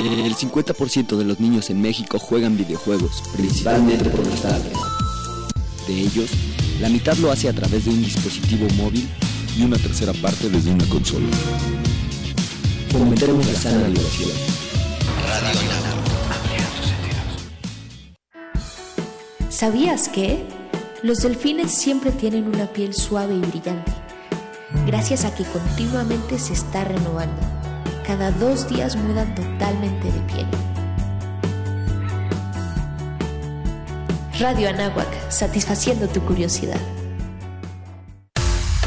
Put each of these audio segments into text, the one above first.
El 50% de los niños en México juegan videojuegos, principalmente por los tablets. De ellos, la mitad lo hace a través de un dispositivo móvil y una tercera parte desde una consola. Fomentemos la sana diversión. Radio ¿Sabías que? Los delfines siempre tienen una piel suave y brillante, gracias a que continuamente se está renovando cada dos días mudan totalmente de piel. Radio Anáhuac, satisfaciendo tu curiosidad.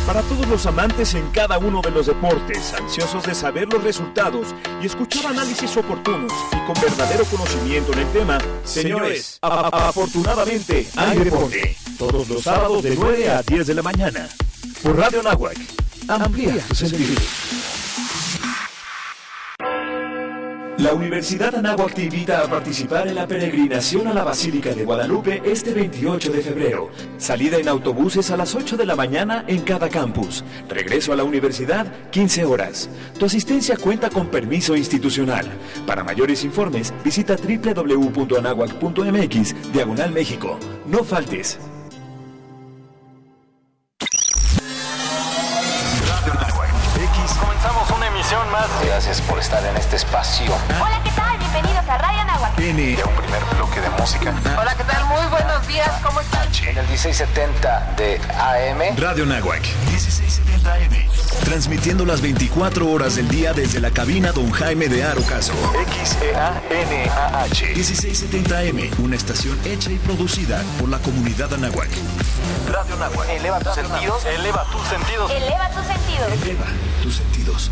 Para todos los amantes en cada uno de los deportes, ansiosos de saber los resultados y escuchar análisis oportunos y con verdadero conocimiento en el tema, señores, afortunadamente hay deporte. Todos los sábados de 9 a 10 de la mañana. Por Radio Anáhuac. Amplía tus sentidos. La Universidad Anáhuac te invita a participar en la peregrinación a la Basílica de Guadalupe este 28 de febrero. Salida en autobuses a las 8 de la mañana en cada campus. Regreso a la universidad 15 horas. Tu asistencia cuenta con permiso institucional. Para mayores informes visita www.anahuac.mx Diagonal México. No faltes. Gracias por estar en este espacio. Hola, ¿qué tal? Bienvenidos a Radio Nahuatl. Tiene un primer bloque de música. Hola, ¿qué tal? Muy buenos días, ¿cómo están? En el 1670 de AM. Radio Nahuac. 1670 AM. Transmitiendo las 24 horas del día desde la cabina Don Jaime de Arocaso. X-E-A-N-A-H. 1670 AM. Una estación hecha y producida por la comunidad Anáhuac. Radio Nahuac. Eleva tus sentidos. Eleva tus sentidos. Eleva tus sentidos. Eleva tus sentidos.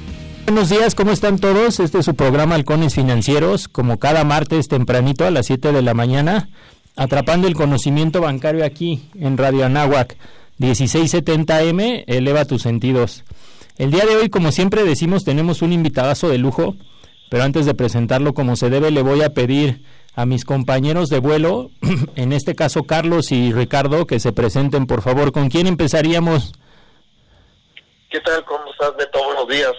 Buenos días, ¿cómo están todos? Este es su programa Halcones Financieros, como cada martes tempranito a las 7 de la mañana, atrapando el conocimiento bancario aquí en Radio Anáhuac, 1670M, eleva tus sentidos. El día de hoy, como siempre decimos, tenemos un invitadazo de lujo, pero antes de presentarlo como se debe, le voy a pedir a mis compañeros de vuelo, en este caso Carlos y Ricardo, que se presenten, por favor. ¿Con quién empezaríamos? ¿Qué tal? ¿Cómo estás, Beto? Buenos días.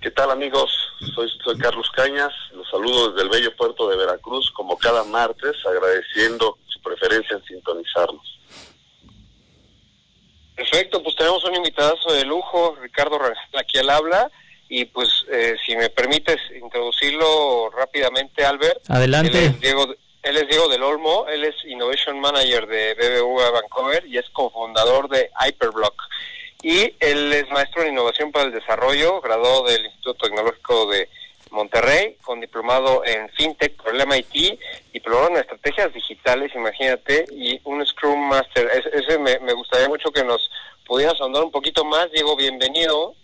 ¿Qué tal amigos? Soy, soy Carlos Cañas, los saludo desde el bello puerto de Veracruz, como cada martes, agradeciendo su preferencia en sintonizarnos. Perfecto, pues tenemos un invitadazo de lujo, Ricardo Rangel, aquí al habla, y pues eh, si me permites introducirlo rápidamente, Albert. Adelante. Él es Diego, él es Diego del Olmo, él es Innovation Manager de BBVA Vancouver y es cofundador de Hyperblock y él es maestro en innovación para el desarrollo, graduado del Instituto Tecnológico de Monterrey, con diplomado en FinTech por el MIT, diplomado en estrategias digitales, imagínate, y un Scrum Master. ese me, gustaría mucho que nos pudieras ahondar un poquito más. Diego, bienvenido.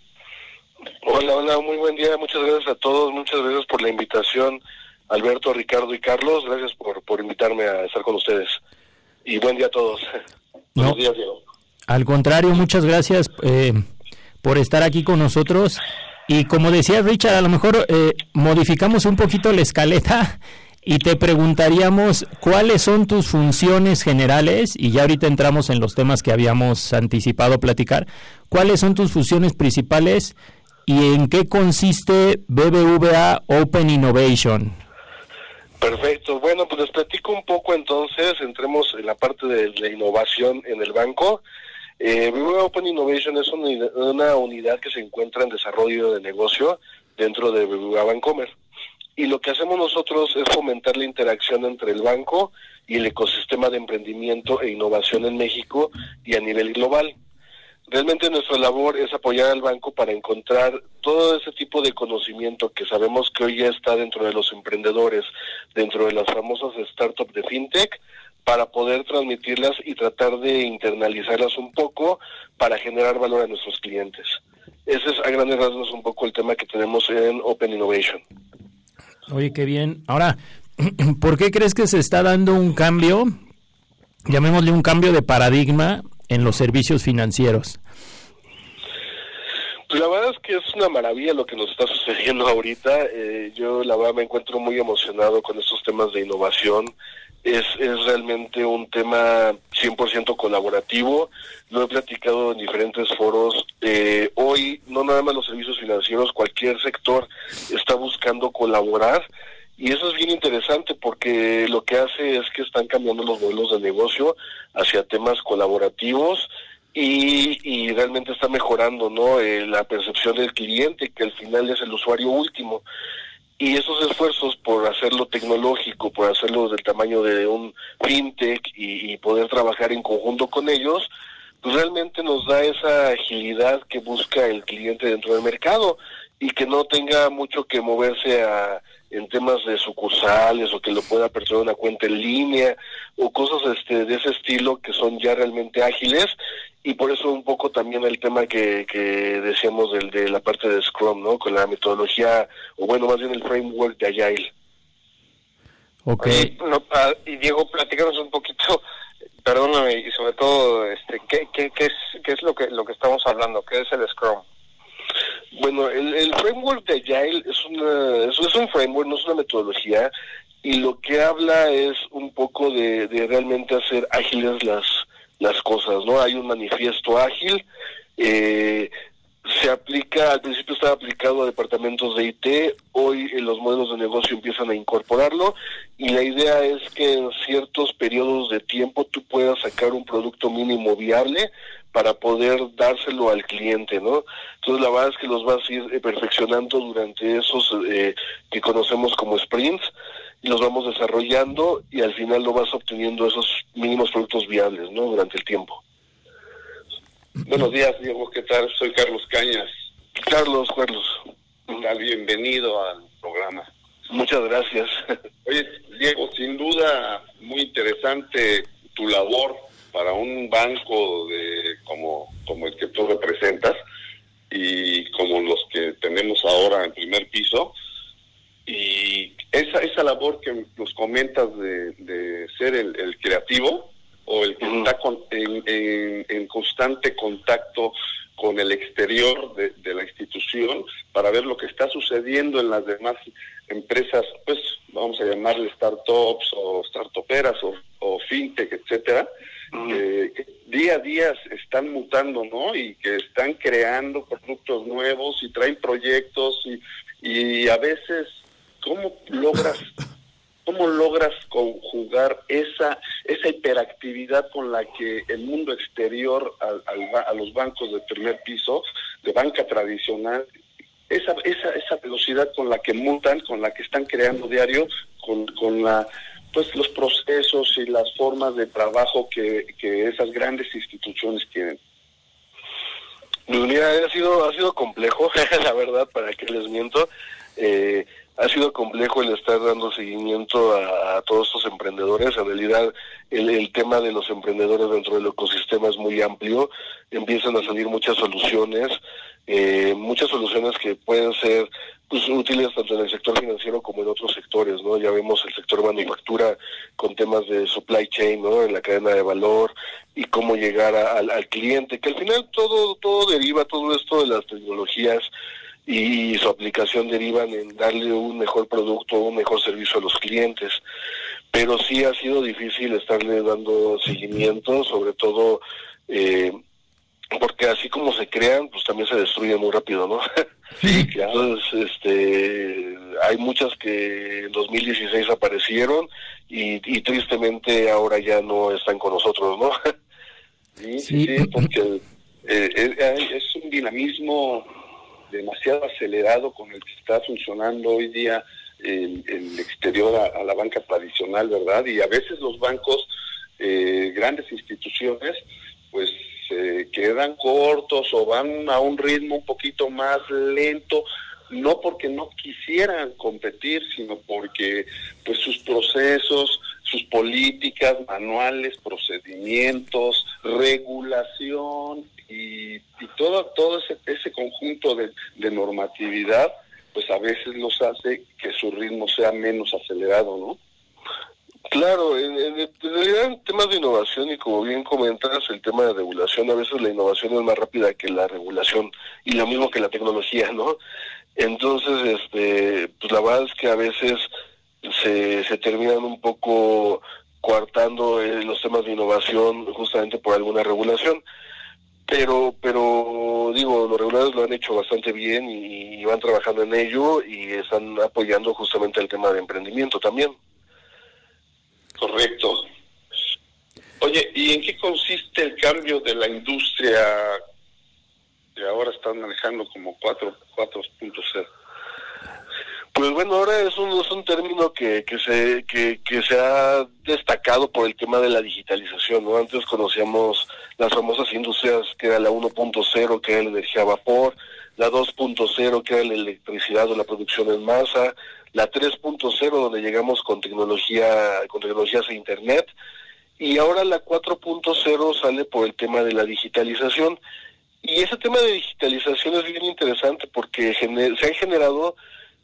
Hola, hola, muy buen día. Muchas gracias a todos. Muchas gracias por la invitación, Alberto, Ricardo y Carlos. Gracias por, por invitarme a estar con ustedes. Y buen día a todos. Buenos días, Diego. Al contrario, muchas gracias eh, por estar aquí con nosotros. Y como decía Richard, a lo mejor eh, modificamos un poquito la escaleta y te preguntaríamos cuáles son tus funciones generales, y ya ahorita entramos en los temas que habíamos anticipado platicar, cuáles son tus funciones principales y en qué consiste BBVA Open Innovation. Perfecto. Bueno, pues les platico un poco entonces, entremos en la parte de la innovación en el banco. Eh, Open Innovation es una unidad, que se encuentra en desarrollo de negocio dentro de Bancomer. Y lo que hacemos nosotros es fomentar la interacción entre el banco y el ecosistema de emprendimiento e innovación en México y a nivel global. Realmente nuestra labor es apoyar al banco para encontrar todo ese tipo de conocimiento que sabemos que hoy ya está dentro de los emprendedores, dentro de las famosas startups de fintech, para poder transmitirlas y tratar de internalizarlas un poco para generar valor a nuestros clientes. Ese es a grandes rasgos un poco el tema que tenemos en Open Innovation. Oye, qué bien. Ahora, ¿por qué crees que se está dando un cambio, llamémosle un cambio de paradigma en los servicios financieros? Pues la verdad es que es una maravilla lo que nos está sucediendo ahorita. Eh, yo la verdad me encuentro muy emocionado con estos temas de innovación. Es, es realmente un tema 100% colaborativo. Lo he platicado en diferentes foros. Eh, hoy no nada más los servicios financieros, cualquier sector está buscando colaborar. Y eso es bien interesante porque lo que hace es que están cambiando los modelos de negocio hacia temas colaborativos y, y realmente está mejorando no eh, la percepción del cliente que al final es el usuario último y esos esfuerzos por hacerlo tecnológico, por hacerlo del tamaño de un fintech y, poder trabajar en conjunto con ellos, pues realmente nos da esa agilidad que busca el cliente dentro del mercado y que no tenga mucho que moverse a, en temas de sucursales o que lo pueda aperturar una cuenta en línea o cosas este, de ese estilo que son ya realmente ágiles y por eso un poco también el tema que, que decíamos del, de la parte de Scrum, ¿no? Con la metodología, o bueno, más bien el framework de Agile. Ok. Ah, y Diego, platícanos un poquito, perdóname, y sobre todo, este, ¿qué, qué, qué, es, qué es lo que, lo que estamos hablando? ¿Qué es el Scrum? Bueno, el, framework de Agile es, una, es, un framework, no es una metodología, y lo que habla es un poco de, realmente hacer ágiles las las cosas, ¿no? Hay un manifiesto ágil, eh, se aplica, al principio estaba aplicado a departamentos de IT, hoy en los modelos de negocio empiezan a incorporarlo y la idea es que en ciertos periodos de tiempo tú puedas sacar un producto mínimo viable para poder dárselo al cliente, ¿no? Entonces la verdad es que los vas a ir eh, perfeccionando durante esos eh, que conocemos como sprints y los vamos desarrollando y al final lo vas obteniendo esos mínimos productos viables, ¿no? Durante el tiempo. Buenos días, Diego, ¿qué tal? Soy Carlos Cañas. Carlos, Carlos. Bienvenido al programa. Muchas gracias. Oye, Diego, sin duda muy interesante tu labor para un banco de como, como el que tú representas y como los que tenemos ahora en primer piso. Y esa, esa labor que nos comentas de, de ser el, el, creativo o el que está con, en, en, en, constante contacto con el exterior de, de, la institución para ver lo que está sucediendo en las demás empresas, pues vamos a llamarle startups o startuperas o, o fintech, etcétera, que, día a día están mutando, ¿no? Y que están creando productos nuevos y traen proyectos y, y a veces ¿Cómo logras, cómo logras conjugar esa, esa hiperactividad con la que el mundo exterior al, al, a los bancos de primer piso, de banca tradicional, esa, esa, esa velocidad con la que mutan, con la que están creando diario, con, con la pues los procesos y las formas de trabajo que, que esas grandes instituciones tienen. Pues mira, ha sido, ha sido complejo, la verdad, para que les miento. Eh, ha sido complejo el estar dando seguimiento a, todos estos emprendedores. En realidad, el, tema de los emprendedores dentro del ecosistema es muy amplio. Empiezan a salir muchas soluciones, eh, muchas soluciones que pueden ser pues, útiles tanto en el sector financiero como en otros sectores, ¿no? Ya vemos el sector manufactura con temas de supply chain, ¿no? En la cadena de valor y cómo llegar al, al cliente, que al final todo todo deriva todo esto de las tecnologías y su aplicación derivan en darle un mejor producto, un mejor servicio a los clientes. Pero sí ha sido difícil estarle dando seguimiento, sobre todo eh, porque así como se crean, pues también se destruyen muy rápido, ¿no? Sí, Entonces, este, hay muchas que en 2016 aparecieron y, y tristemente ahora ya no están con nosotros, ¿no? sí, sí, porque eh, es un dinamismo demasiado acelerado con el que está funcionando hoy día el, exterior a, la banca tradicional, ¿verdad? Y a veces los bancos, eh, grandes instituciones, pues se quedan cortos o van a un ritmo un poquito más lento, no porque no quisieran competir, sino porque pues sus procesos, sus políticas, manuales, procedimientos, regulación y, todo, todo ese, ese conjunto de, normatividad, pues a veces los hace que su ritmo sea menos acelerado, ¿no? Claro, en, en, temas de innovación y como bien comentas, el tema de regulación, a veces la innovación es más rápida que la regulación y lo mismo que la tecnología, ¿no? Entonces, este, pues la verdad es que a veces se, se terminan un poco coartando eh, los temas de innovación justamente por alguna regulación pero pero digo los reguladores lo han hecho bastante bien y, van trabajando en ello y están apoyando justamente el tema de emprendimiento también. Correcto. Oye y en qué consiste el cambio de la industria que ahora están manejando como 4 4.0 pues bueno, ahora es un, es un término que, que, se, que, se ha destacado por el tema de la digitalización, ¿no? Antes conocíamos las famosas industrias que era la 1.0, que era la energía a vapor, la 2.0, que era la electricidad o la producción en masa, la 3.0, donde llegamos con tecnología, con tecnologías de Internet, y ahora la 4.0 sale por el tema de la digitalización. Y ese tema de digitalización es bien interesante porque se han generado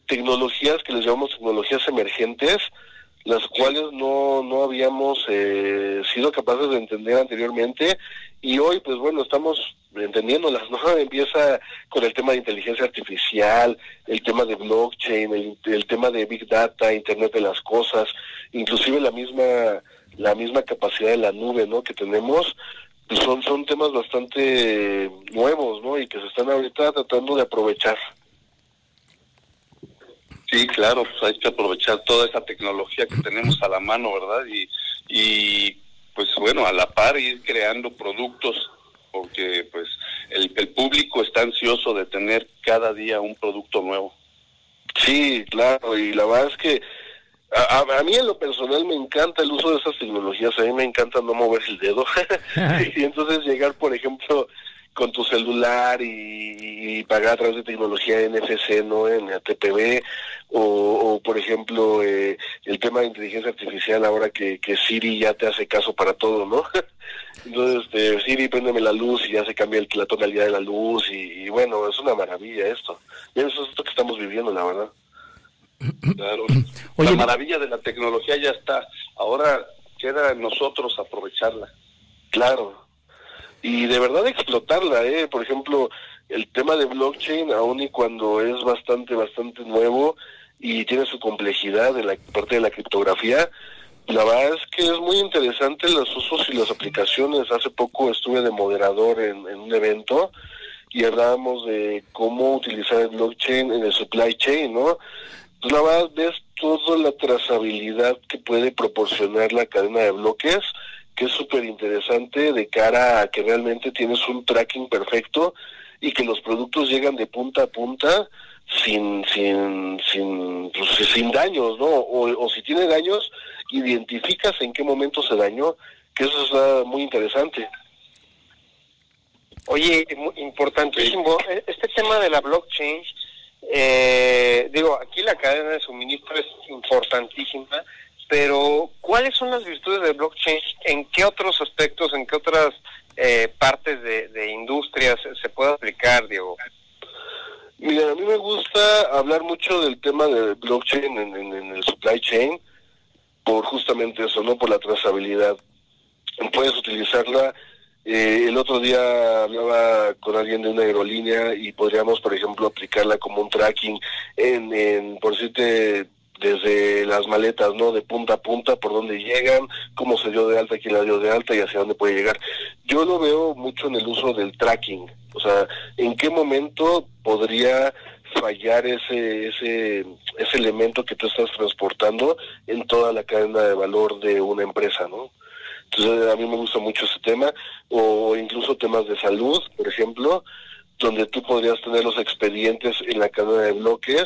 tecnologías que les llamamos tecnologías emergentes, las cuales no, no habíamos eh, sido capaces de entender anteriormente y hoy pues bueno estamos entendiéndolas, ¿no? Empieza con el tema de inteligencia artificial, el tema de blockchain, el, el tema de big data, internet de las cosas, inclusive la misma la misma capacidad de la nube, ¿no? Que tenemos, pues son son temas bastante nuevos, ¿no? Y que se están ahorita tratando de aprovechar. Sí, claro, pues hay que aprovechar toda esa tecnología que tenemos a la mano, ¿verdad? Y, y pues bueno, a la par ir creando productos, porque pues el, el público está ansioso de tener cada día un producto nuevo. Sí, claro, y la verdad es que a, a, mí en lo personal me encanta el uso de esas tecnologías, a mí me encanta no mover el dedo. y entonces llegar, por ejemplo, con tu celular y, pagar a través de tecnología NFC, ¿no? En ATPB, o, o por ejemplo, eh, el tema de inteligencia artificial ahora que, que Siri ya te hace caso para todo, ¿no? Entonces, este, Siri, préndeme la luz y ya se cambia el, la tonalidad de la luz y, bueno, es una maravilla esto. Y eso es esto que estamos viviendo, la verdad. Claro. la maravilla de la tecnología ya está. Ahora queda en nosotros aprovecharla. Claro y de verdad explotarla, ¿eh? Por ejemplo, el tema de blockchain, aun y cuando es bastante, bastante nuevo y tiene su complejidad en la parte de la criptografía, la verdad es que es muy interesante los usos y las aplicaciones. Hace poco estuve de moderador en, un evento y hablábamos de cómo utilizar el blockchain en el supply chain, ¿no? Pues la verdad ves toda la trazabilidad que puede proporcionar la cadena de bloques que es súper interesante de cara a que realmente tienes un tracking perfecto y que los productos llegan de punta a punta sin sin sin pues, sin daños, ¿no? O, si tiene daños, identificas en qué momento se dañó, que eso es muy interesante. Oye, importantísimo, e, este tema de la blockchain, eh, digo, aquí la cadena de suministro es importantísima, pero ¿cuáles son las virtudes de blockchain? ¿En qué otros aspectos, en qué otras eh, partes de, industria se, puede aplicar, Diego? Mira, a mí me gusta hablar mucho del tema de blockchain en, el supply chain, por justamente eso, ¿no? Por la trazabilidad. Puedes utilizarla. Eh, el otro día hablaba con alguien de una aerolínea y podríamos, por ejemplo, aplicarla como un tracking en, en por decirte, desde las maletas, ¿no? De punta a punta, por dónde llegan, cómo se dio de alta, quién la dio de alta y hacia dónde puede llegar. Yo lo veo mucho en el uso del tracking, o sea, en qué momento podría fallar ese, ese, ese elemento que tú estás transportando en toda la cadena de valor de una empresa, ¿no? Entonces a mí me gusta mucho ese tema, o incluso temas de salud, por ejemplo, donde tú podrías tener los expedientes en la cadena de bloques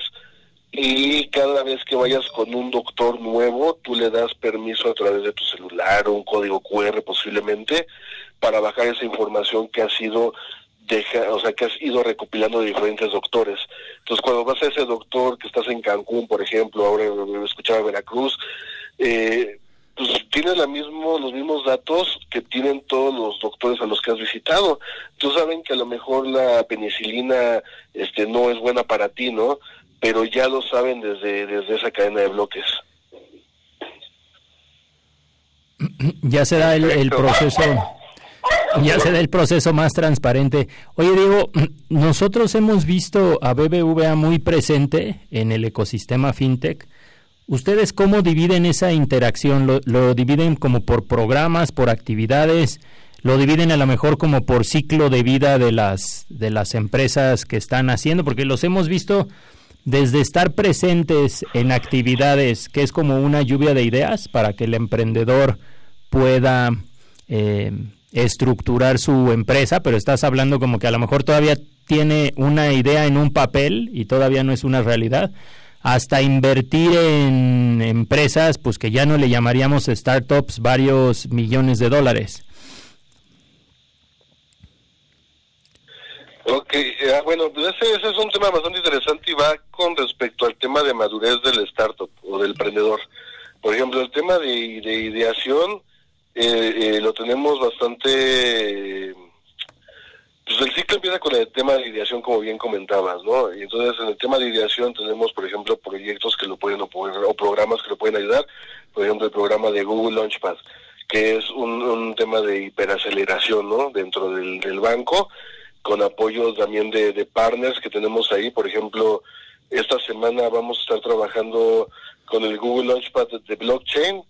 y cada vez que vayas con un doctor nuevo, tú le das permiso a través de tu celular o un código QR posiblemente para bajar esa información que ha sido deja, o sea, que has ido recopilando de diferentes doctores. Entonces, cuando vas a ese doctor que estás en Cancún, por ejemplo, ahora escuchaba Veracruz, eh, pues tienes la mismo, los mismos datos que tienen todos los doctores a los que has visitado. Tú saben que a lo mejor la penicilina este, no es buena para ti, ¿no? Pero ya lo saben desde, desde esa cadena de bloques. Ya se da el, proceso ya se da el proceso más transparente. Oye, Diego, nosotros hemos visto a BBVA muy presente en el ecosistema fintech ¿Ustedes cómo dividen esa interacción? ¿Lo, dividen como por programas, por actividades? ¿Lo dividen a lo mejor como por ciclo de vida de las, de las empresas que están haciendo? Porque los hemos visto desde estar presentes en actividades, que es como una lluvia de ideas para que el emprendedor pueda eh, estructurar su empresa, pero estás hablando como que a lo mejor todavía tiene una idea en un papel y todavía no es una realidad hasta invertir en empresas, pues que ya no le llamaríamos startups, varios millones de dólares. Ok, eh, bueno, pues ese, es un tema bastante interesante y va con respecto al tema de madurez del startup o del emprendedor. Por ejemplo, el tema de, ideación eh, eh, lo tenemos bastante pues el ciclo empieza con el tema de ideación, como bien comentabas, ¿no? Y entonces en el tema de ideación tenemos, por ejemplo, proyectos que lo pueden o, o programas que lo pueden ayudar. Por ejemplo, el programa de Google Launchpad, que es un, tema de hiperaceleración, ¿no? Dentro del, banco, con apoyo también de, partners que tenemos ahí. Por ejemplo, esta semana vamos a estar trabajando con el Google Launchpad de blockchain,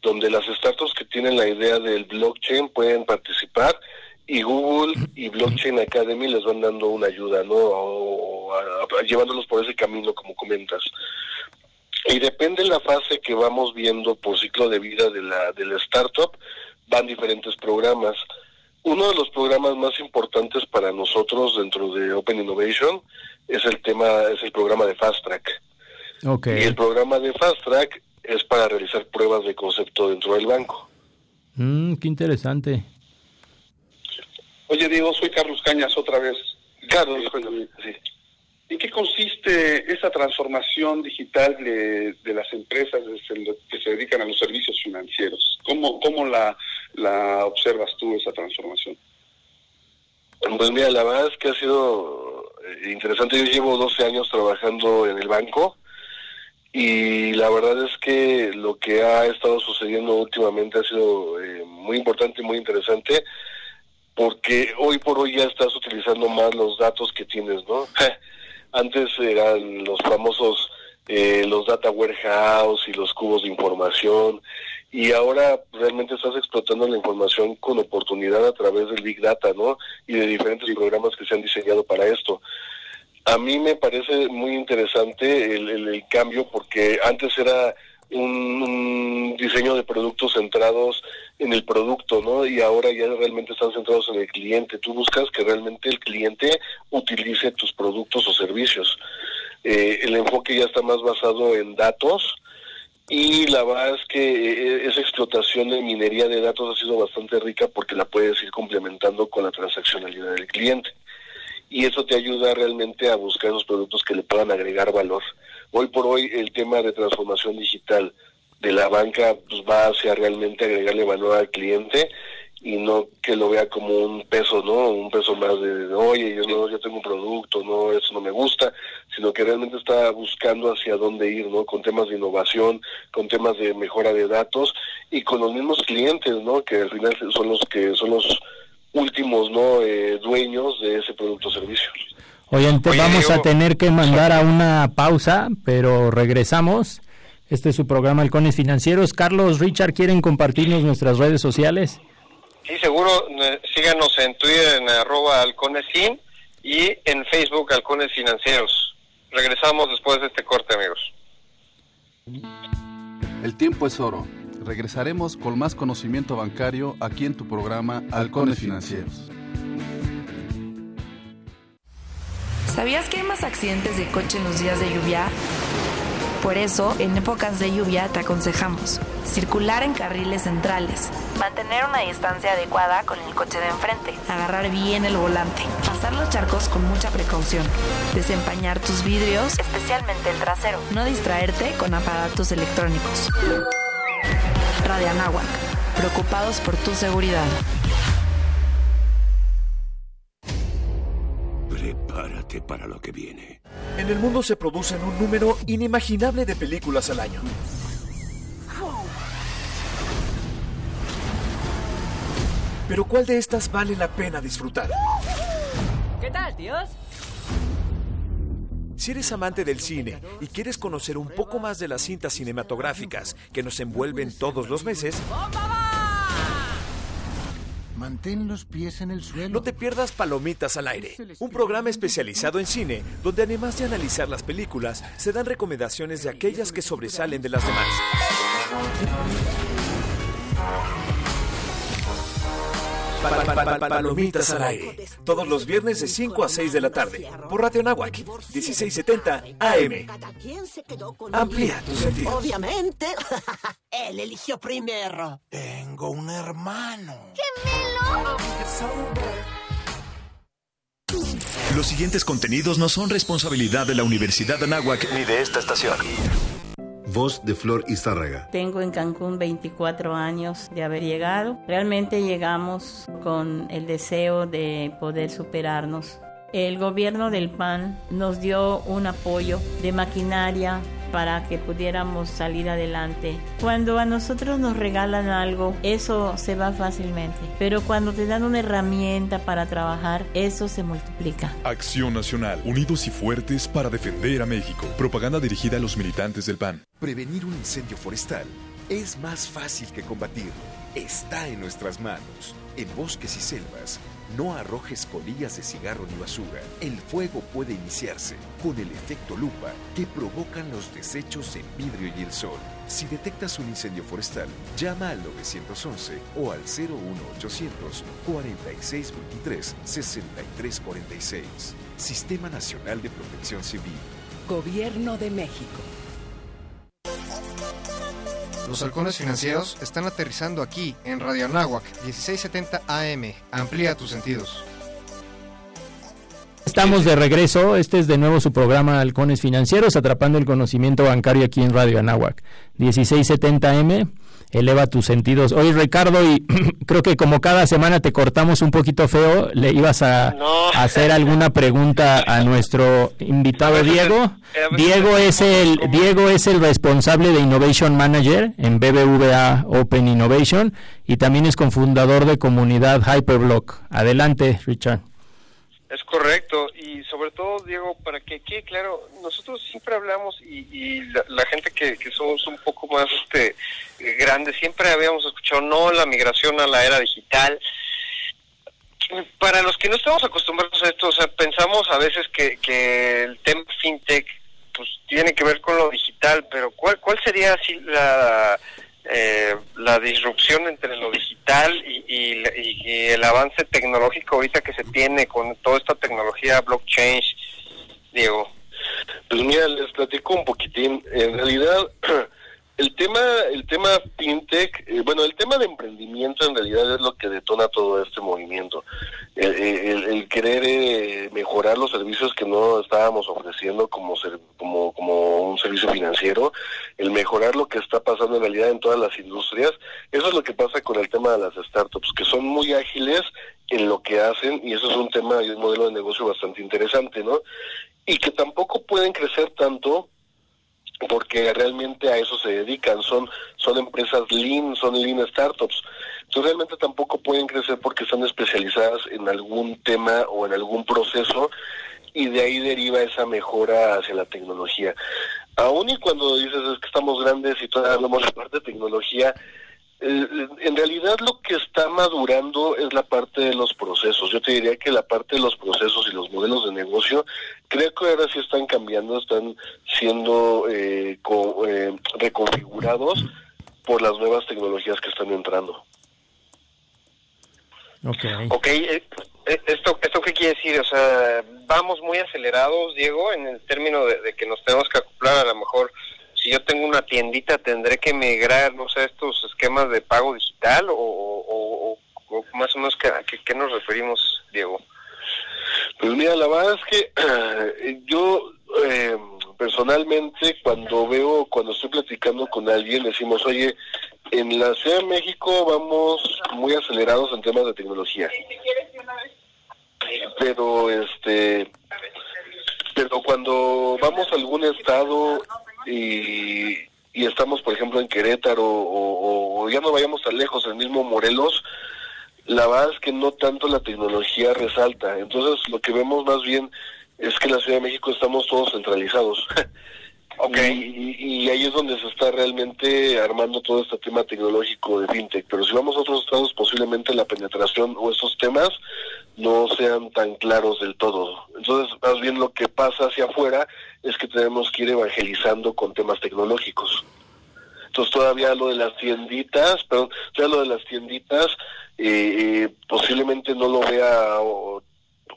donde las startups que tienen la idea del blockchain pueden participar y Google y Blockchain Academy les van dando una ayuda, ¿no? O, llevándolos por ese camino, como comentas. Y depende de la fase que vamos viendo por ciclo de vida de la, de la startup, van diferentes programas. Uno de los programas más importantes para nosotros dentro de Open Innovation es el tema, es el programa de Fast Track. Okay. Y el programa de Fast Track es para realizar pruebas de concepto dentro del banco. Mm, qué interesante. Oye, Diego, soy Carlos Cañas otra vez. Carlos, sí. ¿En qué consiste esa transformación digital de, las empresas que se dedican a los servicios financieros? ¿Cómo, cómo la, la observas tú esa transformación? Pues mira, la verdad es que ha sido eh, interesante. Yo llevo 12 años trabajando en el banco y la verdad es que lo que ha estado sucediendo últimamente ha sido eh, muy importante y muy interesante porque hoy por hoy ya estás utilizando más los datos que tienes, ¿no? Antes eran los famosos eh, los data warehouse y los cubos de información y ahora realmente estás explotando la información con oportunidad a través del big data, ¿no? Y de diferentes programas que se han diseñado para esto. A mí me parece muy interesante el, el cambio porque antes era un, diseño de productos centrados en el producto, ¿no? Y ahora ya realmente están centrados en el cliente. Tú buscas que realmente el cliente utilice tus productos o servicios. Eh, el enfoque ya está más basado en datos y la verdad es que eh, esa explotación de minería de datos ha sido bastante rica porque la puedes ir complementando con la transaccionalidad del cliente. Y eso te ayuda realmente a buscar esos productos que le puedan agregar valor hoy por hoy el tema de transformación digital de la banca pues, va hacia realmente agregarle valor al cliente y no que lo vea como un peso, ¿no? Un peso más de, oye, yo no, yo tengo un producto, no, eso no me gusta, sino que realmente está buscando hacia dónde ir, ¿no? Con temas de innovación, con temas de mejora de datos y con los mismos clientes, ¿no? Que al final son los que son los últimos, ¿no? Eh, dueños de ese producto o servicio. Oye, vamos a tener que mandar a una pausa, pero regresamos. Este es su programa Halcones Financieros. Carlos, Richard, ¿quieren compartirnos nuestras redes sociales? Sí, seguro. Síganos en Twitter en arroba halconesin y en Facebook Halcones Financieros. Regresamos después de este corte, amigos. El tiempo es oro. Regresaremos con más conocimiento bancario aquí en tu programa Halcones Financieros. ¿Sabías que hay más accidentes de coche en los días de lluvia? Por eso, en épocas de lluvia te aconsejamos circular en carriles centrales, mantener una distancia adecuada con el coche de enfrente, agarrar bien el volante, pasar los charcos con mucha precaución, desempañar tus vidrios, especialmente el trasero, no distraerte con aparatos electrónicos. Radianáhuac, preocupados por tu seguridad. Prepárate para lo que viene. En el mundo se producen un número inimaginable de películas al año. Pero ¿cuál de estas vale la pena disfrutar? ¿Qué tal, tíos? Si eres amante del cine y quieres conocer un poco más de las cintas cinematográficas que nos envuelven todos los meses, Mantén los pies en el suelo. no te pierdas Palomitas al Aire, un programa especializado en cine donde además de analizar las películas, se dan recomendaciones de aquellas que sobresalen de las demás. Pa- pa- pa- pa- Palomitas al Aire, todos los viernes de 5 a 6 de la tarde, por Radio Nahuac, 1670 AM. ¿Quién se quedó con Amplía el- tus sentidos. Obviamente, él eligió primero. Tengo un hermano. Los siguientes contenidos no son responsabilidad de la Universidad de Anáhuac ni de esta estación. Voz de Flor Izárraga. Tengo en Cancún 24 años de haber llegado. Realmente llegamos con el deseo de poder superarnos. El gobierno del PAN nos dio un apoyo de maquinaria para que pudiéramos salir adelante. Cuando a nosotros nos regalan algo, eso se va fácilmente. Pero cuando te dan una herramienta para trabajar, eso se multiplica. Acción Nacional, unidos y fuertes para defender a México. Propaganda dirigida a los militantes del PAN. Prevenir un incendio forestal es más fácil que combatirlo. Está en nuestras manos. En bosques y selvas, no arrojes colillas de cigarro ni basura. El fuego puede iniciarse con el efecto lupa que provocan los desechos en vidrio y el sol. Si detectas un incendio forestal, llama al 911 o al 01800 4623 6346. Sistema Nacional de Protección Civil. Gobierno de México. Los halcones financieros están aterrizando aquí en Radio Anáhuac 1670 AM. Amplía tus sentidos. Estamos de regreso. Este es de nuevo su programa Halcones Financieros, atrapando el conocimiento bancario aquí en Radio Anáhuac. 1670M, eleva tus sentidos. Oye, Ricardo, y creo que como cada semana te cortamos un poquito feo, le ibas a, hacer alguna pregunta a nuestro invitado Diego. Diego es el Diego es el responsable de Innovation Manager en BBVA Open Innovation y también es cofundador de comunidad Hyperblock. Adelante, Richard. Es correcto, y sobre todo, Diego, para que quede claro, nosotros siempre hablamos y, y la, la gente que, que somos un poco más este grandes, siempre habíamos escuchado, no, la migración a la era digital. Para los que no estamos acostumbrados a esto, o sea, pensamos a veces que, que el tema fintech pues tiene que ver con lo digital, pero ¿cuál, cuál sería así la, eh, la disrupción entre lo digital y, y, y el avance tecnológico ahorita que se tiene con toda esta tecnología blockchain, Diego? Pues mira, les platico un poquitín. En realidad, el tema, el tema fintech, eh, bueno, el tema de emprendimiento en realidad es lo que detona todo este movimiento. El, querer eh, mejorar los servicios que no estábamos ofreciendo como, ser- como, como un servicio financiero, el mejorar lo que está pasando en realidad en todas las industrias. Eso es lo que pasa con el tema de las startups, que son muy ágiles en lo que hacen y eso es un tema y un modelo de negocio bastante interesante, ¿no? Y que tampoco pueden crecer tanto porque realmente a eso se dedican, son son empresas lean, son lean startups. Entonces realmente tampoco pueden crecer porque están especializadas en algún tema o en algún proceso y de ahí deriva esa mejora hacia la tecnología. Aún y cuando dices es que estamos grandes y todavía hablamos de parte de tecnología, Eh, en realidad lo que está madurando es la parte de los procesos. Yo te diría que la parte de los procesos y los modelos de negocio, creo que ahora sí están cambiando, están siendo eh, co- eh, reconfigurados por las nuevas tecnologías que están entrando. Ok. Ok, eh, eh, ¿esto, ¿esto qué quiere decir? O sea, vamos muy acelerados, Diego, en el término de, de que nos tenemos que acoplar a lo mejor. Si yo tengo una tiendita, tendré que migrar, no sé, estos esquemas de pago digital o, más o menos ¿qué- a qué, nos referimos, Diego? Pues mira, la verdad es que yo eh, personalmente cuando veo, cuando estoy platicando con alguien, decimos, oye, en la Ciudad de México vamos muy acelerados en temas de tecnología. Pero este, pero cuando vamos a algún estado y, y estamos, por ejemplo, en Querétaro o, o ya no vayamos tan lejos, el mismo Morelos, la verdad es que no tanto la tecnología resalta. Entonces, lo que vemos más bien es que en la Ciudad de México estamos todos centralizados. Y, y ahí es donde se está realmente armando todo este tema tecnológico de fintech. Pero si vamos a otros estados, posiblemente la penetración o estos temas no sean tan claros del todo. Entonces, más bien lo que pasa hacia afuera es que tenemos que ir evangelizando con temas tecnológicos. Entonces todavía lo de las tienditas, perdón, todavía lo de las tienditas, eh, eh, posiblemente no lo vea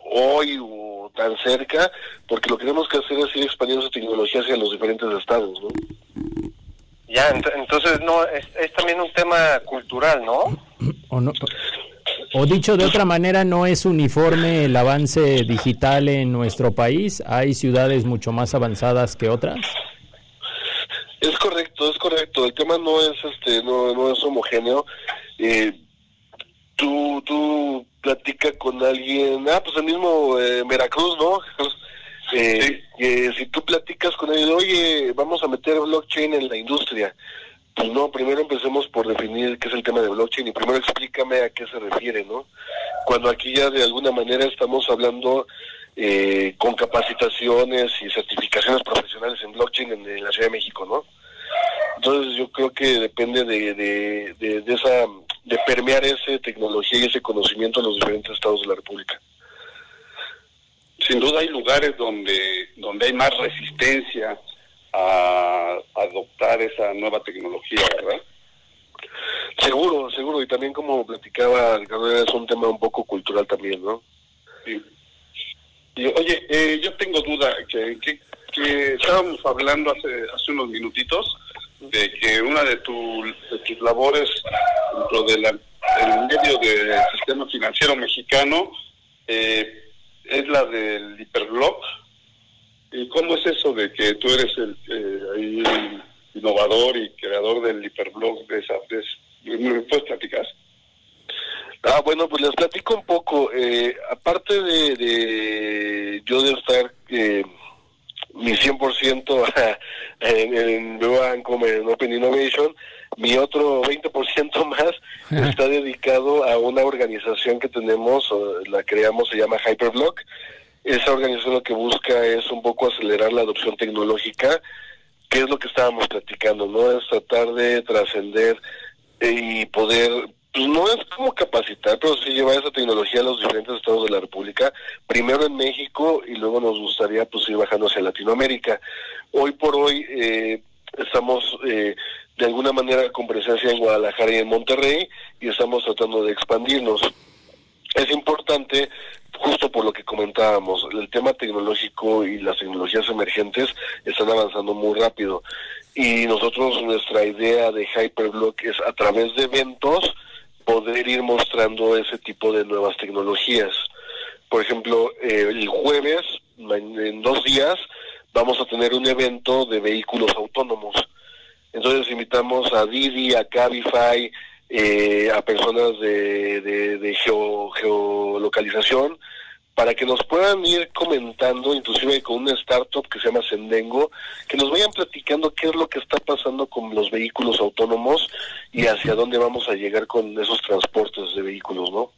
hoy o tan cerca, porque lo que tenemos que hacer es ir expandiendo esa tecnología hacia los diferentes estados, ¿no? Ya, ent- entonces no, es, es también un tema cultural, ¿no? O, no, o dicho de otra manera, no es uniforme el avance digital en nuestro país. Hay ciudades mucho más avanzadas que otras. Es correcto, es correcto. El tema no es este, no, no es homogéneo. Eh, tú, tú platicas con alguien, ah, pues el mismo eh, Veracruz, ¿no? Eh, si tú platicas con él, oye, vamos a meter blockchain en la industria. Pues no, primero empecemos por definir qué es el tema de blockchain y primero explícame a qué se refiere, ¿no? Cuando aquí ya de alguna manera estamos hablando eh, con capacitaciones y certificaciones profesionales en blockchain en, en la Ciudad de México, ¿no? Entonces yo creo que depende de, de, de, de esa de permear esa tecnología y ese conocimiento en los diferentes estados de la República. Sin duda hay lugares donde, donde hay más resistencia a adoptar esa nueva tecnología, ¿verdad? Seguro, seguro, y también como platicaba es un tema un poco cultural también, ¿no? Sí. Y, oye, eh, yo tengo duda, que, que, que estábamos hablando hace, hace unos minutitos de que una de, tu, de tus labores dentro del medio del sistema financiero mexicano eh, es la del hiperblock. ¿Y cómo es eso de que tú eres el, eh, innovador y creador del hiperblock de esa... ¿Me puedes platicar? Ah, bueno, pues les platico un poco. Eh, aparte de, de yo de estar eh, mi 100% en, en Banco, en Open Innovation, mi otro 20% más está dedicado a una organización que tenemos, la creamos, se llama Hyperblock. Esa organización lo que busca es un poco acelerar la adopción tecnológica, que es lo que estábamos platicando, ¿no? Es tratar de trascender y poder, pues no es como capacitar, pero sí llevar esa tecnología a los diferentes estados de la República, primero en México y luego nos gustaría pues ir bajando hacia Latinoamérica. Hoy por hoy eh, estamos eh, de alguna manera con presencia en Guadalajara y en Monterrey y estamos tratando de expandirnos. Es importante, justo por lo que comentábamos, el tema tecnológico y las tecnologías emergentes están avanzando muy rápido. Y nosotros, nuestra idea de Hyperblock es a través de eventos poder ir mostrando ese tipo de nuevas tecnologías. Por ejemplo, eh, el jueves, en dos días, vamos a tener un evento de vehículos autónomos. Entonces invitamos a Didi, a Cabify, eh, a personas de, de, de geo- geolocalización, para que nos puedan ir comentando, inclusive con una startup que se llama Sendengo, que nos vayan platicando qué es lo que está pasando con los vehículos autónomos y hacia dónde vamos a llegar con esos transportes de vehículos, ¿no?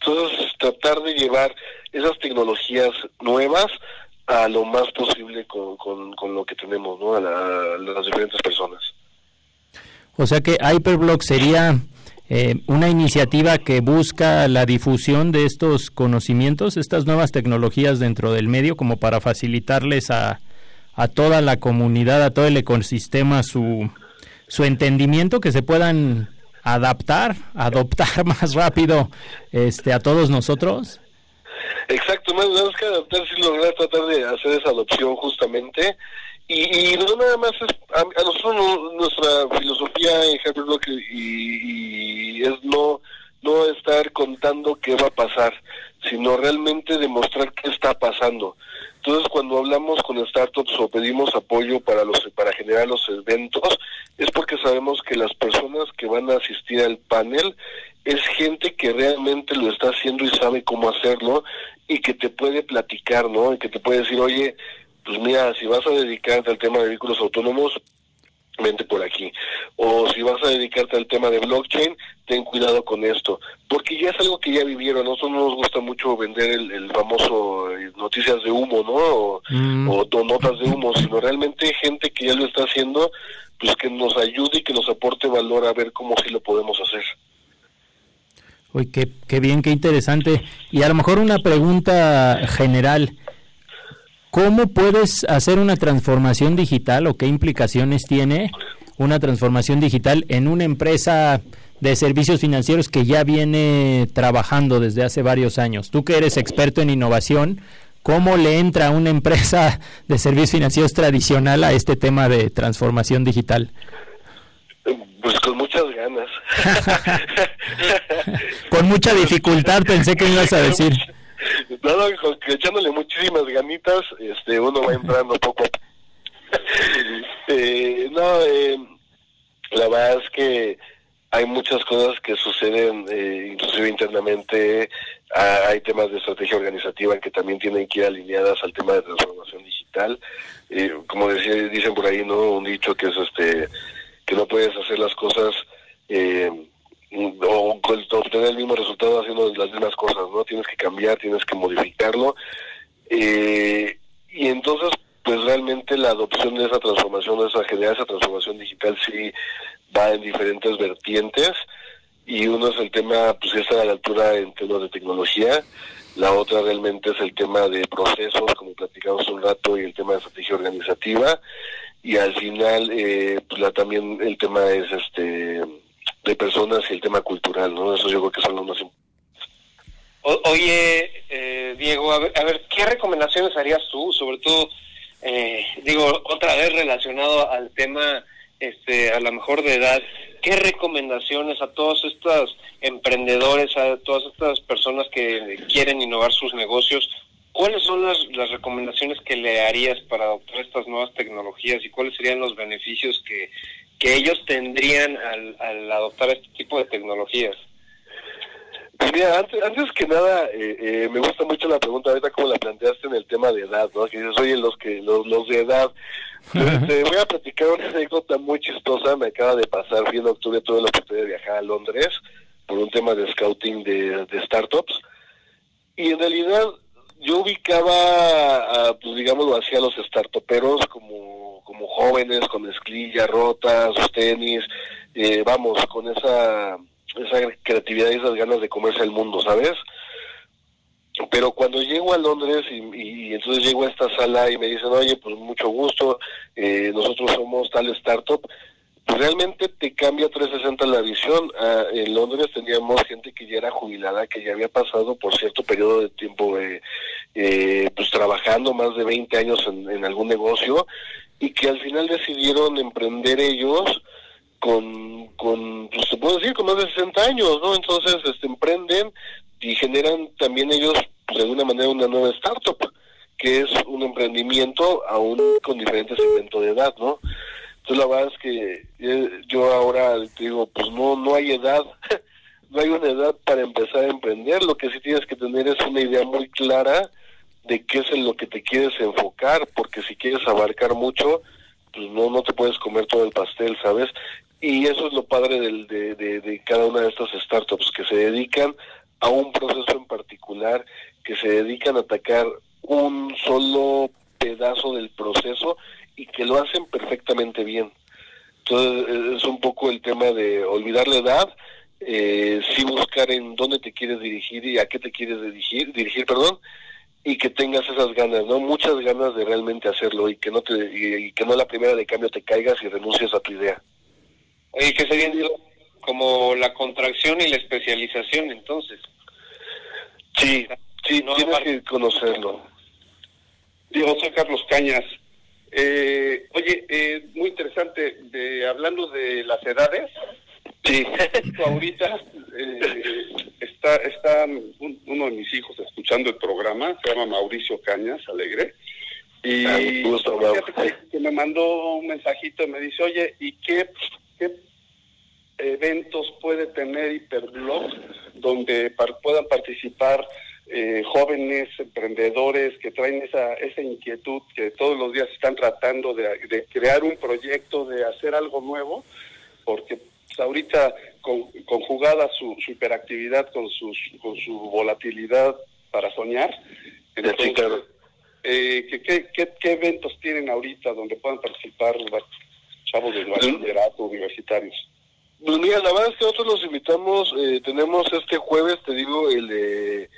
Entonces, tratar de llevar esas tecnologías nuevas a lo más posible con, con, lo que tenemos, ¿no? A, la- las diferentes personas. O sea que Hyperblock sería eh, una iniciativa que busca la difusión de estos conocimientos, estas nuevas tecnologías dentro del medio, como para facilitarles a, a toda la comunidad, a todo el ecosistema su, su entendimiento, que se puedan adaptar, adoptar más rápido este, a todos nosotros. Exacto, más, que adaptar, sí lograr tratar de hacer esa adopción justamente. Y, y no nada más es, a, nosotros nuestra filosofía en Hyperblock y, y es no, no estar contando qué va a pasar, sino realmente demostrar qué está pasando. Entonces, cuando hablamos con startups o pedimos apoyo para los para generar los eventos, es porque sabemos que las personas que van a asistir al panel es gente que realmente lo está haciendo y sabe cómo hacerlo y que te puede platicar, ¿no? Y que te puede decir, oye, pues mira, si vas a dedicarte al tema de vehículos autónomos, vente por aquí. O si vas a dedicarte al tema de blockchain, ten cuidado con esto. Porque ya es algo que ya vivieron. A nosotros no nos gusta mucho vender el, famoso eh, noticias de humo, ¿no? O, Mm. o, o notas de humo, sino realmente gente que ya lo está haciendo, pues que nos ayude y que nos aporte valor a ver cómo sí lo podemos hacer. Uy, qué, qué bien, qué interesante. Y a lo mejor una pregunta general. ¿Cómo puedes hacer una transformación digital o qué implicaciones tiene una transformación digital en una empresa de servicios financieros que ya viene trabajando desde hace varios años? Tú que eres experto en innovación, ¿cómo le entra a una empresa de servicios financieros tradicional a este tema de transformación digital? Pues con muchas ganas. Con mucha dificultad pensé que me ibas a decir. No, no, con que echándole muchísimas ganitas, este, uno va entrando poco. a poco. eh, no, eh, la verdad es que hay muchas cosas que suceden, eh, inclusive internamente. Ah, hay temas de estrategia organizativa que también tienen que ir alineadas al tema de transformación digital. Eh, como decía, dicen por ahí, ¿no? Un dicho que es este que no puedes hacer las cosas eh, o obtener el mismo resultado haciendo las mismas cosas, ¿no? Tienes que cambiar, tienes que modificarlo. Eh, y entonces, pues realmente la adopción de esa transformación, de esa generar esa transformación digital sí va en diferentes vertientes y uno es el tema, pues ya está a la altura en temas de tecnología, la otra realmente es el tema de procesos, como platicamos un rato, y el tema de estrategia organizativa, y al final, eh, pues la, también el tema es este de personas y el tema cultural, ¿no? Eso yo creo que son los más importantes. Oye, eh, Diego, a ver, a ver, ¿qué recomendaciones harías tú? Sobre todo, eh, digo, otra vez relacionado al tema, este, a lo mejor de edad, ¿qué recomendaciones a todos estos emprendedores, a todas estas personas que quieren innovar sus negocios? ¿Cuáles son las, las recomendaciones que le harías para adoptar estas nuevas tecnologías y cuáles serían los beneficios que, que ellos tendrían al, al adoptar este tipo de tecnologías? Pues mira, antes, antes que nada, eh, eh, me gusta mucho la pregunta ahorita como la planteaste en el tema de edad, ¿no? Que dices, oye, los que los, los de edad. Te, te voy a platicar una anécdota muy chistosa. Me acaba de pasar, fui en octubre, tuve la oportunidad de viajar a Londres por un tema de scouting de, de startups. Y en realidad yo ubicaba, a, pues digámoslo así, a los startuperos como, como jóvenes, con esclilla rota, sus tenis, eh, vamos, con esa, esa creatividad y esas ganas de comerse el mundo, ¿sabes? Pero cuando llego a Londres y, entonces llego a esta sala y me dicen, oye, pues mucho gusto, eh, nosotros somos tal startup, pues realmente te cambia 360 la visión. Ah, en Londres teníamos gente que ya era jubilada, que ya había pasado por cierto periodo de tiempo eh, eh, pues trabajando más de 20 años en algún negocio y que al final decidieron emprender ellos con, con pues se puede decir, con más de 60 años, ¿no? Entonces este, emprenden y generan también ellos pues, de alguna manera una nueva startup, que es un emprendimiento aún con diferentes segmentos de edad, ¿no? Entonces la verdad es que eh, yo ahora te digo, pues no, no hay edad, no hay una edad para empezar a emprender, lo que sí tienes que tener es una idea muy clara de qué es en lo que te quieres enfocar, porque si quieres abarcar mucho, pues no, no te puedes comer todo el pastel, ¿sabes? Y eso es lo padre del, de, de, de cada una de estas startups, que se dedican a un proceso en particular, que se dedican a atacar un solo pedazo del proceso y que lo hacen perfectamente bien. Entonces eh, es un poco el tema de olvidar la edad, eh, sí buscar en dónde te quieres dirigir y a qué te quieres dirigir, dirigir, perdón, y que tengas esas ganas, ¿no? Muchas ganas de realmente hacerlo y que no te y, que no la primera de cambio te caigas y renuncies a tu idea. Oye, ¿qué sería como la contracción y la especialización entonces? Sí, sí, tienes que conocerlo. Diego, soy Carlos Cañas. Eh, oye, eh, muy interesante, de, hablando de las edades, sí. ahorita eh, está, está uno de mis hijos escuchando el programa, se llama Mauricio Cañas, alegre, y que, me mandó un mensajito y me dice, oye, ¿y qué, qué eventos puede tener Hiperblog donde puedan participar eh, jóvenes emprendedores que traen esa, esa inquietud, que todos los días están tratando de, crear un proyecto, de hacer algo nuevo, porque pues, ahorita con, conjugada su, hiperactividad con, sus, con su volatilidad para soñar, eh, ¿qué, qué, eventos tienen ahorita donde puedan participar chavos de bachillerato, universitarios? Pues mira, la verdad es que nosotros los invitamos, eh, tenemos este jueves, te digo, el de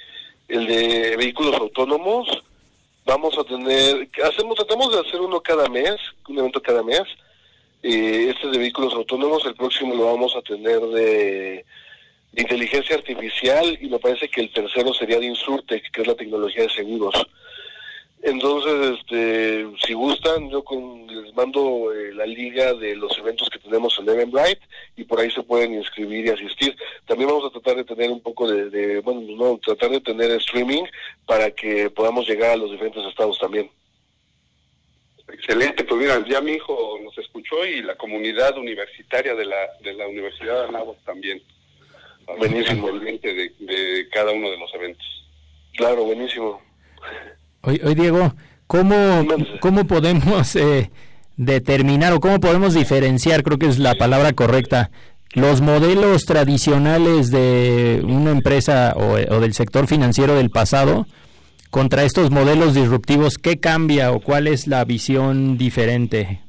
el de vehículos autónomos. Vamos a tener, hacemos, tratamos de hacer uno cada mes, un evento cada mes. Eh, este de vehículos autónomos, el próximo lo vamos a tener de, inteligencia artificial y me parece que el tercero sería de Insurtech, que es la tecnología de seguros. Entonces, este, si gustan, yo con, les mando eh, la liga de los eventos que tenemos en Eventbrite y por ahí se pueden inscribir y asistir. También vamos a tratar de tener un poco de, bueno, no, tratar de tener streaming para que podamos llegar a los diferentes estados también. Excelente, pues mira, ya mi hijo nos escuchó y la comunidad universitaria de la, de la Universidad de Anáhuac también. Buenísimo. De, de cada uno de los eventos. Claro, buenísimo. Hoy, Diego, ¿cómo, cómo podemos eh, determinar o cómo podemos diferenciar, creo que es la palabra correcta, los modelos tradicionales de una empresa o, del sector financiero del pasado contra estos modelos disruptivos? ¿Qué cambia o cuál es la visión diferente?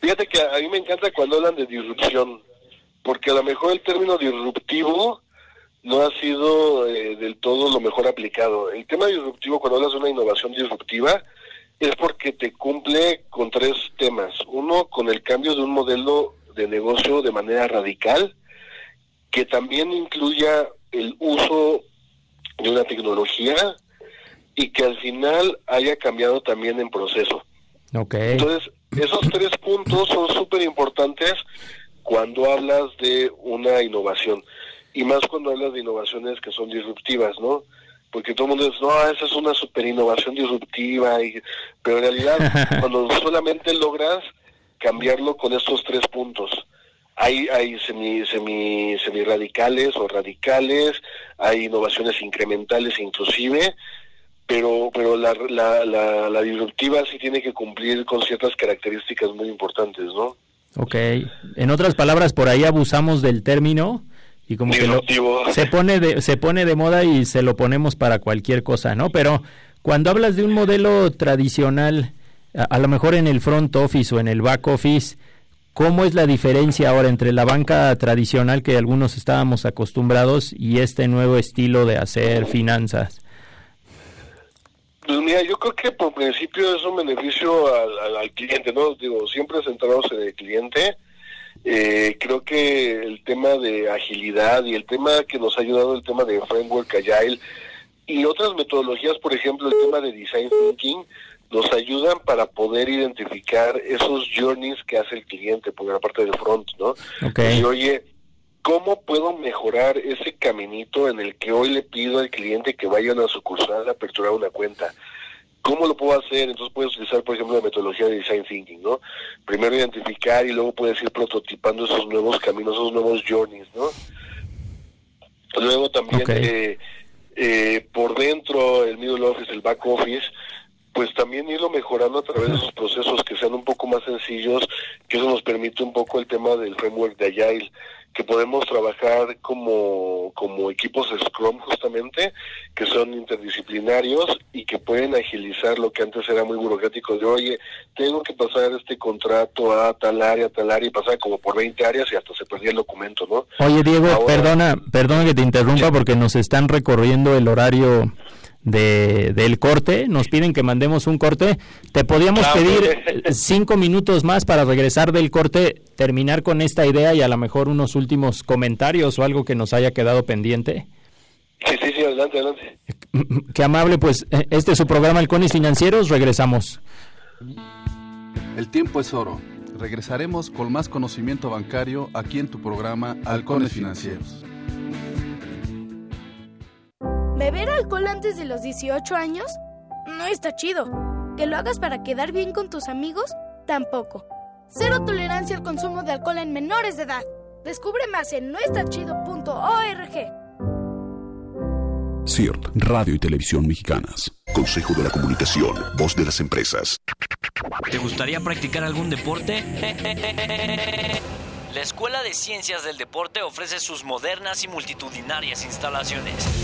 Fíjate que a mí me encanta cuando hablan de disrupción, porque a lo mejor el término disruptivo no ha sido eh, del todo lo mejor aplicado. El tema disruptivo, cuando hablas de una innovación disruptiva, es porque te cumple con tres temas. Uno, con el cambio de un modelo de negocio de manera radical, que también incluya el uso de una tecnología y que al final haya cambiado también en proceso. Okay. Entonces, esos tres puntos son súper importantes cuando hablas de una innovación y más cuando hablas de innovaciones que son disruptivas, ¿no? Porque todo el mundo dice, no, esa es una super innovación disruptiva, y, pero en realidad cuando solamente logras cambiarlo con estos tres puntos, hay, hay semi, semi, semi radicales o radicales, hay innovaciones incrementales inclusive, pero, pero la, la, la, la disruptiva sí tiene que cumplir con ciertas características muy importantes, ¿no? Ok, en otras palabras, por ahí abusamos del término y como que se pone de, se pone de moda y se lo ponemos para cualquier cosa, ¿no? Pero cuando hablas de un modelo tradicional, a, lo mejor en el front office o en el back office, ¿cómo es la diferencia ahora entre la banca tradicional que algunos estábamos acostumbrados y este nuevo estilo de hacer finanzas? Pues mira, yo creo que por principio es un beneficio al, cliente, ¿no? Digo, siempre centrados en el cliente eh, creo que el tema de agilidad y el tema que nos ha ayudado el tema de framework agile y otras metodologías, por ejemplo, el tema de design thinking, nos ayudan para poder identificar esos journeys que hace el cliente por la parte del front, ¿no? Y oye, ¿cómo puedo mejorar ese caminito en el que hoy le pido al cliente que vaya a una sucursal a aperturar una cuenta? ¿Cómo lo puedo hacer? Entonces puedes utilizar, por ejemplo, la metodología de design thinking, ¿no? Primero identificar y luego puedes ir prototipando esos nuevos caminos, esos nuevos journeys, ¿no? Luego también eh, eh, por dentro, el middle office, el back office, pues también irlo mejorando a través de esos procesos que sean un poco más sencillos, que eso nos permite un poco el tema del framework de Agile, que podemos trabajar como, como equipos Scrum justamente, que son interdisciplinarios y que pueden agilizar lo que antes era muy burocrático de, oye, tengo que pasar este contrato a tal área, a tal área, y pasar como por 20 áreas y hasta se perdía el documento, ¿no? Oye, Diego, perdona, perdona que te interrumpa porque nos están recorriendo el horario de, del corte, nos piden que mandemos un corte. Te podíamos pedir cinco minutos más para regresar del corte, terminar con esta idea y a lo mejor unos últimos comentarios o algo que nos haya quedado pendiente. Sí, sí, sí, adelante, adelante. Qué amable, pues este es su programa Halcones Financieros, regresamos. El tiempo es oro. Regresaremos con más conocimiento bancario aquí en tu programa Halcones Financieros. ¿Beber alcohol antes de los 18 años? No está chido. ¿Que lo hagas para quedar bien con tus amigos? Tampoco. Cero tolerancia al consumo de alcohol en menores de edad. Descubre más en noestachido.org. CIRT, Radio y Televisión Mexicanas. Consejo de la Comunicación, voz de las empresas. ¿Te gustaría practicar algún deporte? La Escuela de Ciencias del Deporte ofrece sus modernas y multitudinarias instalaciones.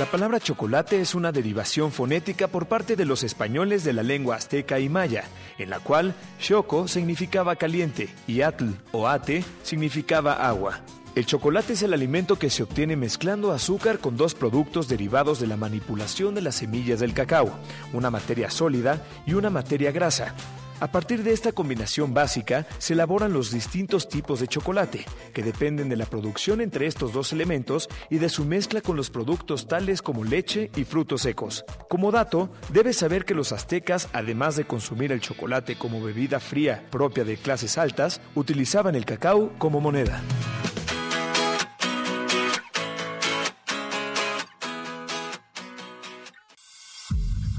La palabra chocolate es una derivación fonética por parte de los españoles de la lengua azteca y maya, en la cual choco significaba caliente y atl o ate significaba agua. El chocolate es el alimento que se obtiene mezclando azúcar con dos productos derivados de la manipulación de las semillas del cacao, una materia sólida y una materia grasa. A partir de esta combinación básica se elaboran los distintos tipos de chocolate, que dependen de la producción entre estos dos elementos y de su mezcla con los productos tales como leche y frutos secos. Como dato, debes saber que los aztecas, además de consumir el chocolate como bebida fría propia de clases altas, utilizaban el cacao como moneda.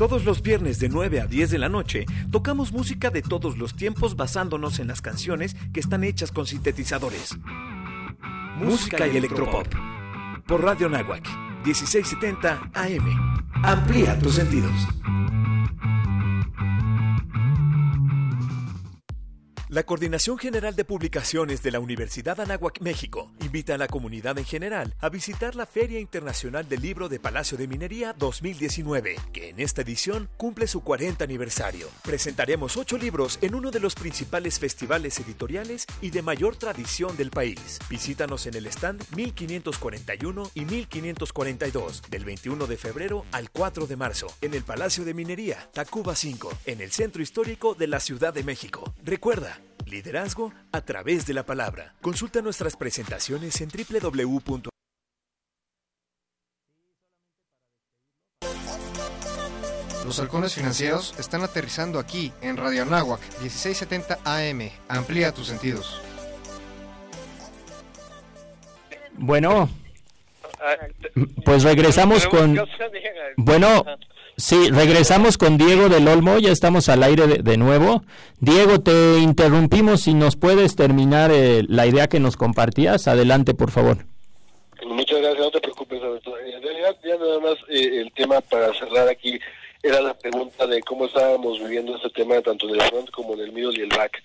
Todos los viernes de 9 a 10 de la noche tocamos música de todos los tiempos basándonos en las canciones que están hechas con sintetizadores. Música y electropop. Por Radio Nahuac, 1670 AM. Amplía tus sentidos. La Coordinación General de Publicaciones de la Universidad Anáhuac, México, invita a la comunidad en general a visitar la Feria Internacional del Libro de Palacio de Minería 2019, que en esta edición cumple su 40 aniversario. Presentaremos ocho libros en uno de los principales festivales editoriales y de mayor tradición del país. Visítanos en el stand 1541 y 1542, del 21 de febrero al 4 de marzo, en el Palacio de Minería, Tacuba 5, en el centro histórico de la Ciudad de México. Recuerda, Liderazgo a través de la palabra. Consulta nuestras presentaciones en www. Los halcones financieros están aterrizando aquí en Radio Anáhuac 1670 AM. Amplía tus sentidos. Bueno, pues regresamos con... Bueno, sí, regresamos con Diego del Olmo, ya estamos al aire de, nuevo. Diego, te interrumpimos, si nos puedes terminar eh, la idea que nos compartías, adelante por favor. Muchas gracias, no te preocupes. En realidad, ya nada más eh, el tema para cerrar aquí era la pregunta de cómo estábamos viviendo este tema tanto en el front como en el middle y el back.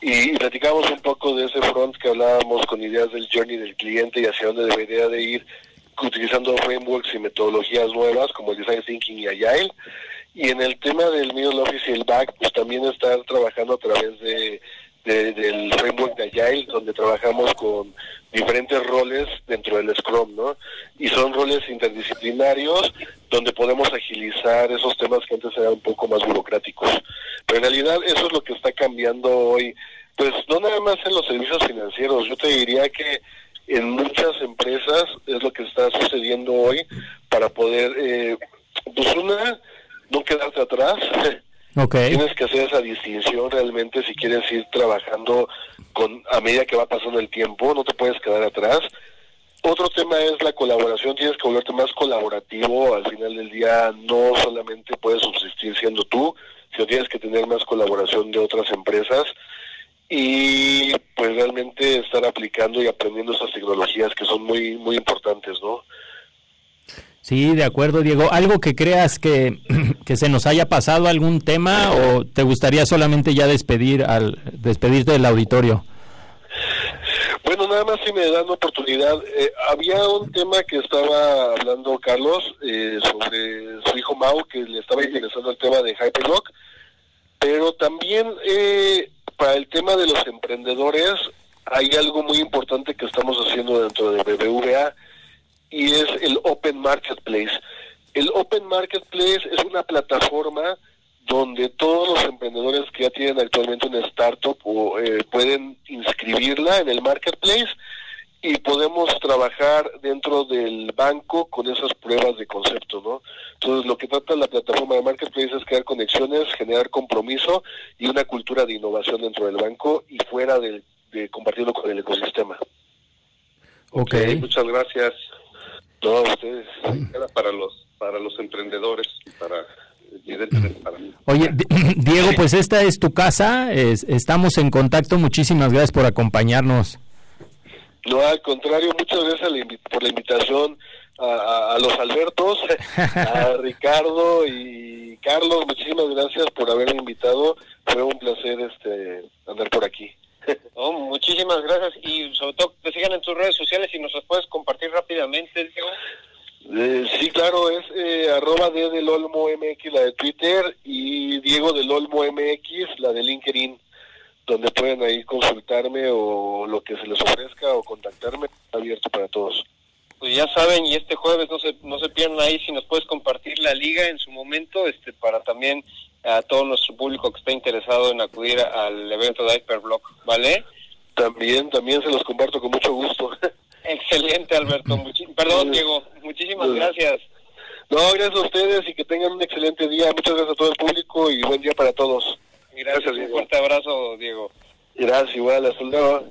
Y, y platicamos un poco de ese front que hablábamos con ideas del journey del cliente y hacia dónde debería de ir utilizando frameworks y metodologías nuevas como el Design Thinking y Agile. Y en el tema del middle office y el back, pues también estar trabajando a través de, de- del framework de Agile, donde trabajamos con diferentes roles dentro del Scrum, ¿no? Y son roles interdisciplinarios, donde podemos agilizar esos temas que antes eran un poco más burocráticos. Pero en realidad eso es lo que está cambiando hoy, pues no nada más en los servicios financieros, yo te diría que en muchas empresas es lo que está sucediendo hoy para poder, eh, pues una, no quedarte atrás. Tienes que hacer esa distinción realmente si quieres ir trabajando con a medida que va pasando el tiempo, no te puedes quedar atrás. Otro tema es la colaboración, tienes que volverte más colaborativo, al final del día no solamente puedes subsistir siendo tú, sino tienes que tener más colaboración de otras empresas y pues realmente estar aplicando y aprendiendo esas tecnologías que son muy muy importantes, ¿no? Sí, de acuerdo, Diego. ¿Algo que creas que, que se nos haya pasado algún tema o te gustaría solamente ya despedir al despedirte del auditorio? Bueno, nada más si me dan oportunidad. Eh, había un tema que estaba hablando Carlos eh, sobre su hijo Mau, que le estaba interesando el tema de Hyperlock, pero también eh, para el tema de los emprendedores hay algo muy importante que estamos haciendo dentro de BBVA y es el Open Marketplace. El Open Marketplace es una plataforma donde todos los emprendedores que ya tienen actualmente una startup o, eh, pueden inscribirla en el marketplace y podemos trabajar dentro del banco con esas pruebas de concepto, ¿no? Entonces, lo que trata la plataforma de Marketplace es crear conexiones, generar compromiso y una cultura de innovación dentro del banco y fuera de, de compartirlo con el ecosistema. Ok. muchas gracias. No, ustedes. para los para los emprendedores para Oye, Diego, pues esta es tu casa, estamos en contacto, muchísimas gracias por acompañarnos. No, al contrario, muchas gracias por la invitación a, los Albertos, a Ricardo y Carlos, muchísimas gracias por haberme invitado, fue un placer este andar por aquí. Oh, muchísimas gracias y sobre todo te sigan en tus redes sociales y nos las puedes compartir rápidamente, Diego. Eh, sí, claro, es eh, arroba D del Olmo MX, la de Twitter, y Diego del Olmo MX, la de LinkedIn, donde pueden ahí consultarme o lo que se les ofrezca o contactarme, abierto para todos. Pues ya saben, y este jueves no se, no se pierdan ahí si nos puedes compartir la liga en su momento, este para también a todo nuestro público que está interesado en acudir al evento de Hyperblock, ¿vale? También, también se los comparto con mucho gusto. Excelente, Alberto. Perdón, Diego. Muchísimas gracias. No, gracias a ustedes y que tengan un excelente día. Muchas gracias a todo el público y buen día para todos. Gracias, un fuerte abrazo, Diego. Gracias, igual, hasta luego.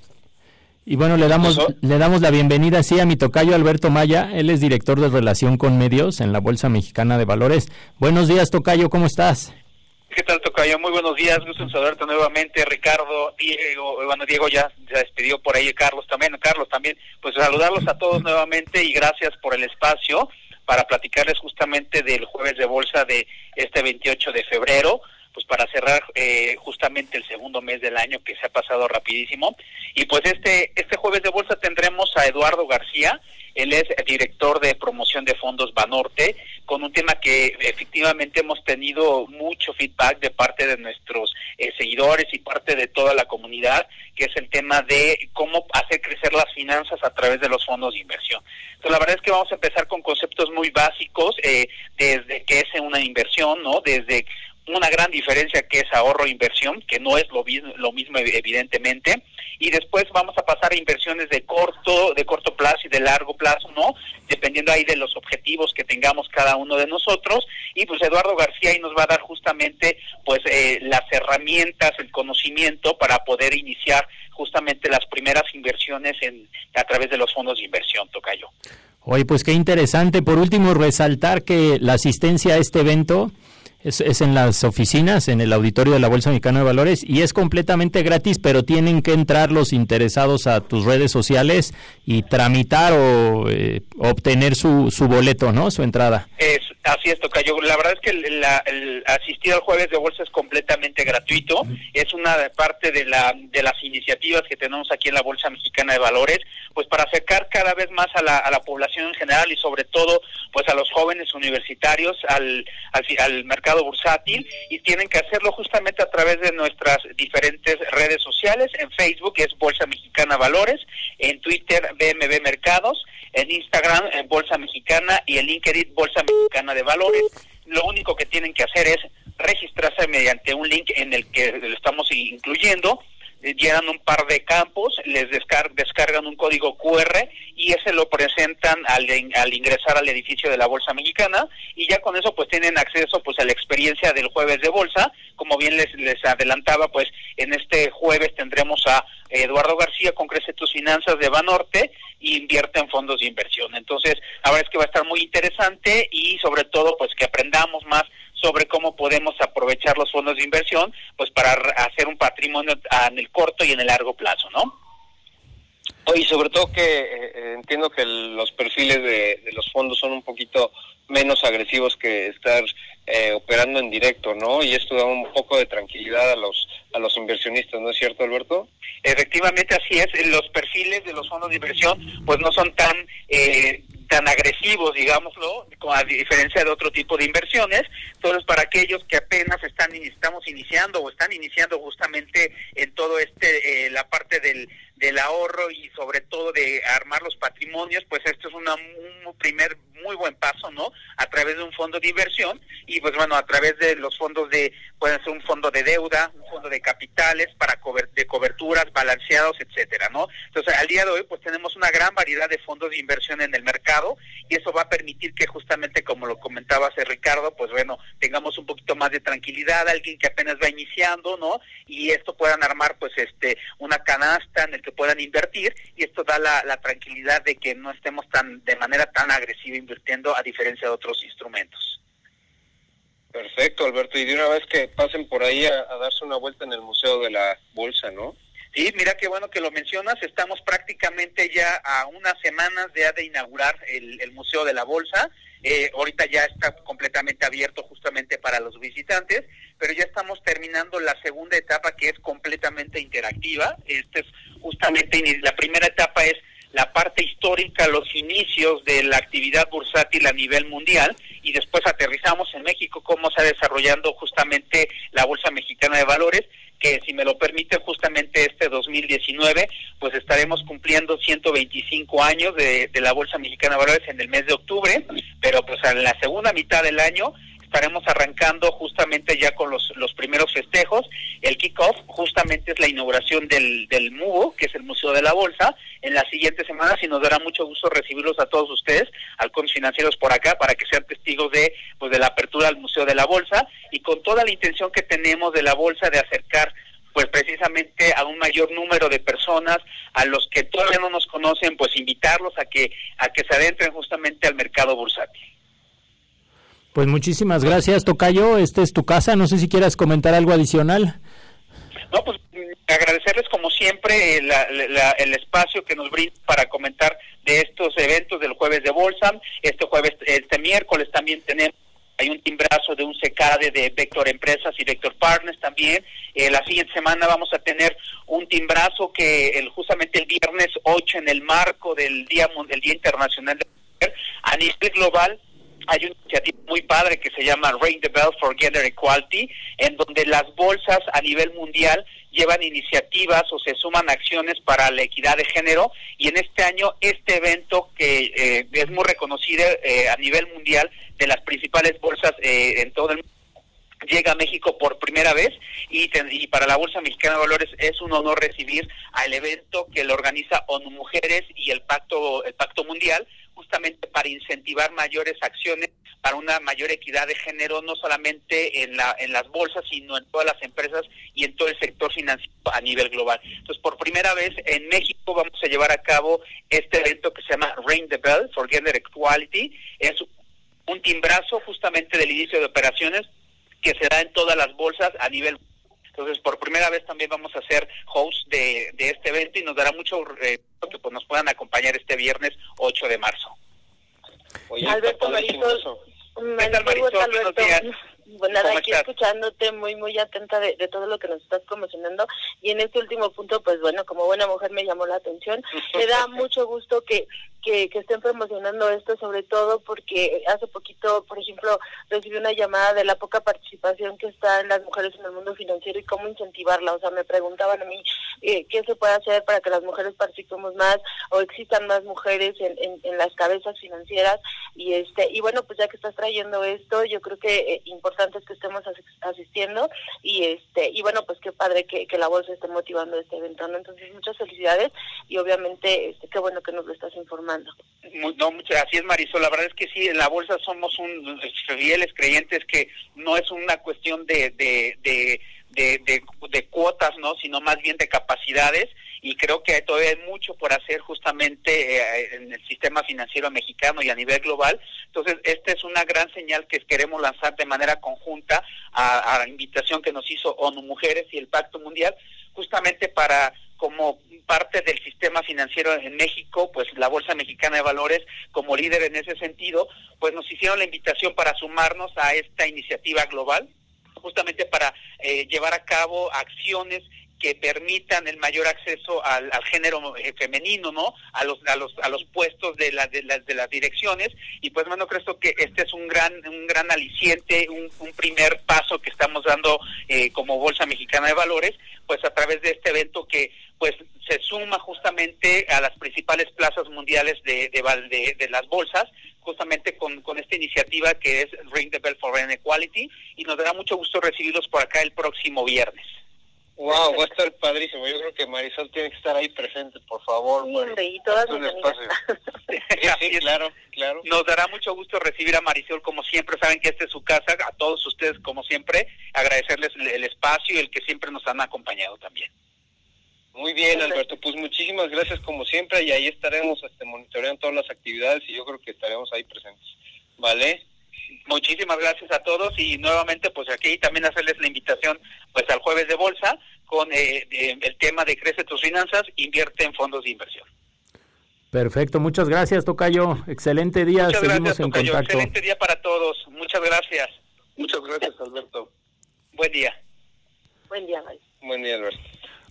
Y bueno, le damos, le damos la bienvenida sí a mi tocayo Alberto Maya. Él es director de Relación con Medios en la Bolsa Mexicana de Valores. Buenos días, tocayo, ¿cómo estás? ¿Qué tal, Tocayo? Muy buenos días, gusto en saludarte nuevamente, Ricardo, Diego, bueno, Diego ya se despidió por ahí, Carlos también, Carlos también, pues saludarlos a todos nuevamente y gracias por el espacio para platicarles justamente del jueves de bolsa de este 28 de febrero, pues para cerrar eh, justamente el segundo mes del año que se ha pasado rapidísimo. Y pues este, este jueves de bolsa tendremos a Eduardo García, él es director de promoción de fondos Banorte, con un tema que efectivamente hemos tenido mucho feedback de parte de nuestros eh, seguidores y parte de toda la comunidad, que es el tema de cómo hacer crecer las finanzas a través de los fondos de inversión. Entonces, la verdad es que vamos a empezar con conceptos muy básicos, eh, desde qué es una inversión, ¿no? Desde una gran diferencia que es ahorro e inversión, que no es lo, mismo evidentemente, y después vamos a pasar a inversiones de corto, de corto plazo y de largo plazo, ¿no? Dependiendo ahí de los objetivos que tengamos cada uno de nosotros, y pues Eduardo García ahí nos va a dar justamente pues eh, las herramientas, el conocimiento para poder iniciar justamente las primeras inversiones en a través de los fondos de inversión, Tocayo. Oye, pues qué interesante. Por último, resaltar que la asistencia a este evento es, es, en las oficinas, en el auditorio de la Bolsa Mexicana de Valores y es completamente gratis, pero tienen que entrar los interesados a tus redes sociales y tramitar o eh, obtener su, su boleto, ¿no? Su entrada. Es, así es, Tocayo. La verdad es que el, asistir al jueves de bolsa es completamente gratuito. Es una parte de, la, de las iniciativas que tenemos aquí en la Bolsa Mexicana de Valores, pues para acercar cada vez más a la, a la población en general y sobre todo pues a los jóvenes universitarios al, al, al mercado bursátil y tienen que hacerlo justamente a través de nuestras diferentes redes sociales. En Facebook es Bolsa Mexicana Valores, en Twitter BMB Mercados, en Instagram en Bolsa Mexicana y en LinkedIn Bolsa Mexicana de Valores. Lo único que tienen que hacer es registrarse mediante un link en el que lo estamos incluyendo llenan un par de campos, les descargan un código QR y ese lo presentan al, al, ingresar al edificio de la Bolsa Mexicana y ya con eso pues tienen acceso pues a la experiencia del jueves de bolsa. Como bien les, les adelantaba, pues en este jueves tendremos a Eduardo García con Crece tus Finanzas de Banorte y invierte en fondos de inversión. Entonces, la verdad es que va a estar muy interesante y sobre todo pues que aprendamos más sobre cómo podemos aprovechar los fondos de inversión pues para hacer un patrimonio en el corto y en el largo plazo, ¿no? Y sobre todo que eh, eh, entiendo que los perfiles de, los fondos son un poquito menos agresivos que estar eh, operando en directo, ¿no? Y esto da un poco de tranquilidad a los a los inversionistas, ¿no es cierto, Alberto? Efectivamente, así es. Los perfiles de los fondos de inversión, pues no son tan eh, tan agresivos, digámoslo, a diferencia de otro tipo de inversiones. Entonces, para aquellos que apenas están estamos iniciando o están iniciando justamente en todo este, eh, la parte del, del ahorro y sobre todo de armar los patrimonios, pues esto es una, un primer muy buen paso, ¿no? A través de un fondo de inversión y pues bueno, a través de los fondos de, pueden ser un fondo de deuda, un fondo de capitales para de coberturas balanceados, etcétera, ¿no? Entonces, al día de hoy pues tenemos una gran variedad de fondos de inversión en el mercado y eso va a permitir que justamente como lo comentaba hace Ricardo, pues bueno, tengamos un poquito más de tranquilidad, alguien que apenas va iniciando, ¿no? Y esto puedan armar pues este una canasta en el que puedan invertir y esto da la, tranquilidad de que no estemos tan de manera tan agresiva invirtiendo a diferencia de otros instrumentos. Perfecto, Alberto. Y de una vez que pasen por ahí a, darse una vuelta en el Museo de la Bolsa, ¿no? Sí, mira qué bueno que lo mencionas. Estamos prácticamente ya a unas semanas de, de inaugurar el, el Museo de la Bolsa. Eh, ahorita ya está completamente abierto justamente para los visitantes, pero ya estamos terminando la segunda etapa que es completamente interactiva. Este es justamente la primera etapa es la parte histórica, los inicios de la actividad bursátil a nivel mundial y después aterrizamos en México cómo se ha desarrollando justamente la Bolsa Mexicana de Valores, que si me lo permite justamente este 2019, pues estaremos cumpliendo 125 años de, de la Bolsa Mexicana de Valores en el mes de octubre, pero pues en la segunda mitad del año estaremos arrancando justamente ya con los, los primeros festejos. El kickoff justamente es la inauguración del, del MUBO, que es el Museo de la Bolsa, en las siguientes semanas y nos dará mucho gusto recibirlos a todos ustedes, halcones financieros por acá, para que sean testigos de, pues, de la apertura al Museo de la Bolsa y con toda la intención que tenemos de la Bolsa de acercar pues precisamente a un mayor número de personas a los que todavía no nos conocen pues invitarlos a que a que se adentren justamente al mercado bursátil pues muchísimas gracias, Tocayo. Esta es tu casa. No sé si quieras comentar algo adicional. No, pues agradecerles como siempre el espacio que nos brinda para comentar de estos eventos del jueves de bolsa. Este jueves, este miércoles también tenemos hay un timbrazo de un secade de Vector Empresas y Vector Partners también. Eh, la siguiente semana vamos a tener un timbrazo que el, justamente el viernes 8 en el marco del Día, del Día Internacional de la Mujer a nivel global hay una iniciativa muy padre que se llama Ring the Bell for Gender Equality, en donde las bolsas a nivel mundial llevan iniciativas o se suman acciones para la equidad de género. Y en este año este evento que eh, es muy reconocido eh, a nivel mundial de las principales bolsas eh, en todo el mundo llega a México por primera vez. Y, y, para la Bolsa Mexicana de Valores es un honor recibir al evento que lo organiza ONU Mujeres y el Pacto el Pacto Mundial justamente para incentivar mayores acciones para una mayor equidad de género, no solamente en, la, en las bolsas, sino en todas las empresas y en todo el sector financiero a nivel global. Entonces, por primera vez en México vamos a llevar a cabo este evento que se llama Ring the Bell for Gender Equality. Es un timbrazo justamente del inicio de operaciones que se da en todas las bolsas a nivel entonces, por primera vez también vamos a ser host de, de este evento y nos dará mucho eh, que pues, nos puedan acompañar este viernes 8 de marzo. Alberto Marisol, Buenos días. Bueno, nada, aquí escuchándote muy, muy atenta de, de, todo lo que nos estás promocionando. Y en este último punto, pues bueno, como buena mujer me llamó la atención. Me da mucho gusto que que, que estén promocionando esto, sobre todo porque hace poquito, por ejemplo, recibí una llamada de la poca participación que está en las mujeres en el mundo financiero y cómo incentivarla. O sea, me preguntaban a mí eh, qué se puede hacer para que las mujeres participemos más o existan más mujeres en, en, las cabezas financieras. Y este y bueno, pues ya que estás trayendo esto, yo creo que eh, importante que estemos asistiendo y este y bueno, pues qué padre que, la bolsa esté motivando este evento. Entonces, muchas felicidades y obviamente este, qué bueno que nos lo estás informando. No, así es Marisol, la verdad es que sí, en la bolsa somos un fieles creyentes que no es una cuestión de, de, de, de, cuotas, ¿no? sino más bien de capacidades y creo que todavía hay mucho por hacer justamente eh, en el sistema financiero mexicano y a nivel global. Entonces, esta es una gran señal que queremos lanzar de manera conjunta a, a la invitación que nos hizo ONU Mujeres y el Pacto Mundial, justamente para como parte del sistema financiero en México, pues la Bolsa Mexicana de Valores, como líder en ese sentido, pues nos hicieron la invitación para sumarnos a esta iniciativa global, justamente para eh, llevar a cabo acciones que permitan el mayor acceso al, género eh, femenino, ¿no? A los a los a los puestos de las de, de las direcciones y pues bueno creo que este es un gran un gran aliciente, un, primer paso que estamos dando eh, como Bolsa Mexicana de Valores, pues a través de este evento que pues se suma justamente a las principales plazas mundiales de, de, de, las bolsas, justamente con, con, esta iniciativa que es Ring the Bell for Inequality, y nos dará mucho gusto recibirlos por acá el próximo viernes. Wow, va a estar padrísimo. Yo creo que Marisol tiene que estar ahí presente, por favor. Sí, y todas sí, claro, claro. Nos dará mucho gusto recibir a Marisol como siempre. Saben que esta es su casa. A todos ustedes, como siempre, agradecerles el espacio y el que siempre nos han acompañado también. Muy bien, Alberto. Pues muchísimas gracias como siempre y ahí estaremos este, monitoreando todas las actividades y yo creo que estaremos ahí presentes. ¿Vale? Muchísimas gracias a todos y nuevamente pues aquí también hacerles la invitación pues al jueves de bolsa con eh, el tema de crece tus finanzas, invierte en fondos de inversión. Perfecto, muchas gracias Tocayo, excelente día, muchas seguimos en contacto. Excelente día para todos, muchas gracias. Muchas gracias Alberto. Buen día. Buen día, Buen día Alberto.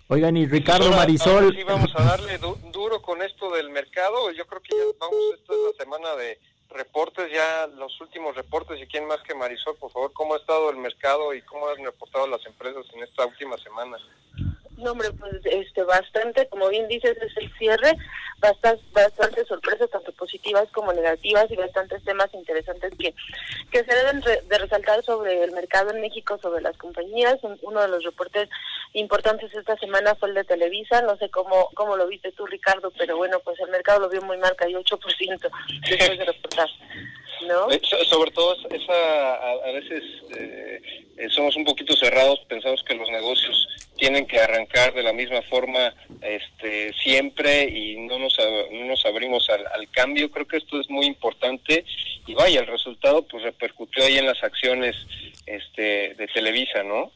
Oigan, y Ricardo Marisol. sí, vamos a darle duro con esto del mercado. Yo creo que ya vamos, esta es la semana de reportes, ya los últimos reportes. ¿Y quién más que Marisol, por favor? ¿Cómo ha estado el mercado y cómo han reportado las empresas en esta última semana? No, hombre, pues este, bastante, como bien dices, es el cierre, bastante, bastante sorpresas, tanto positivas como negativas, y bastantes temas interesantes que, que se deben de resaltar sobre el mercado en México, sobre las compañías. Uno de los reportes importantes esta semana fue el de Televisa, no sé cómo, cómo lo viste tú, Ricardo, pero bueno, pues el mercado lo vio muy mal, cayó 8% después de reportar. ¿No? Sobre todo esa a, veces eh, somos un poquito cerrados, pensamos que los negocios tienen que arrancar de la misma forma este, siempre y no nos, no nos abrimos al, al, cambio. Creo que esto es muy importante y vaya, el resultado pues repercutió ahí en las acciones este, de Televisa, ¿no?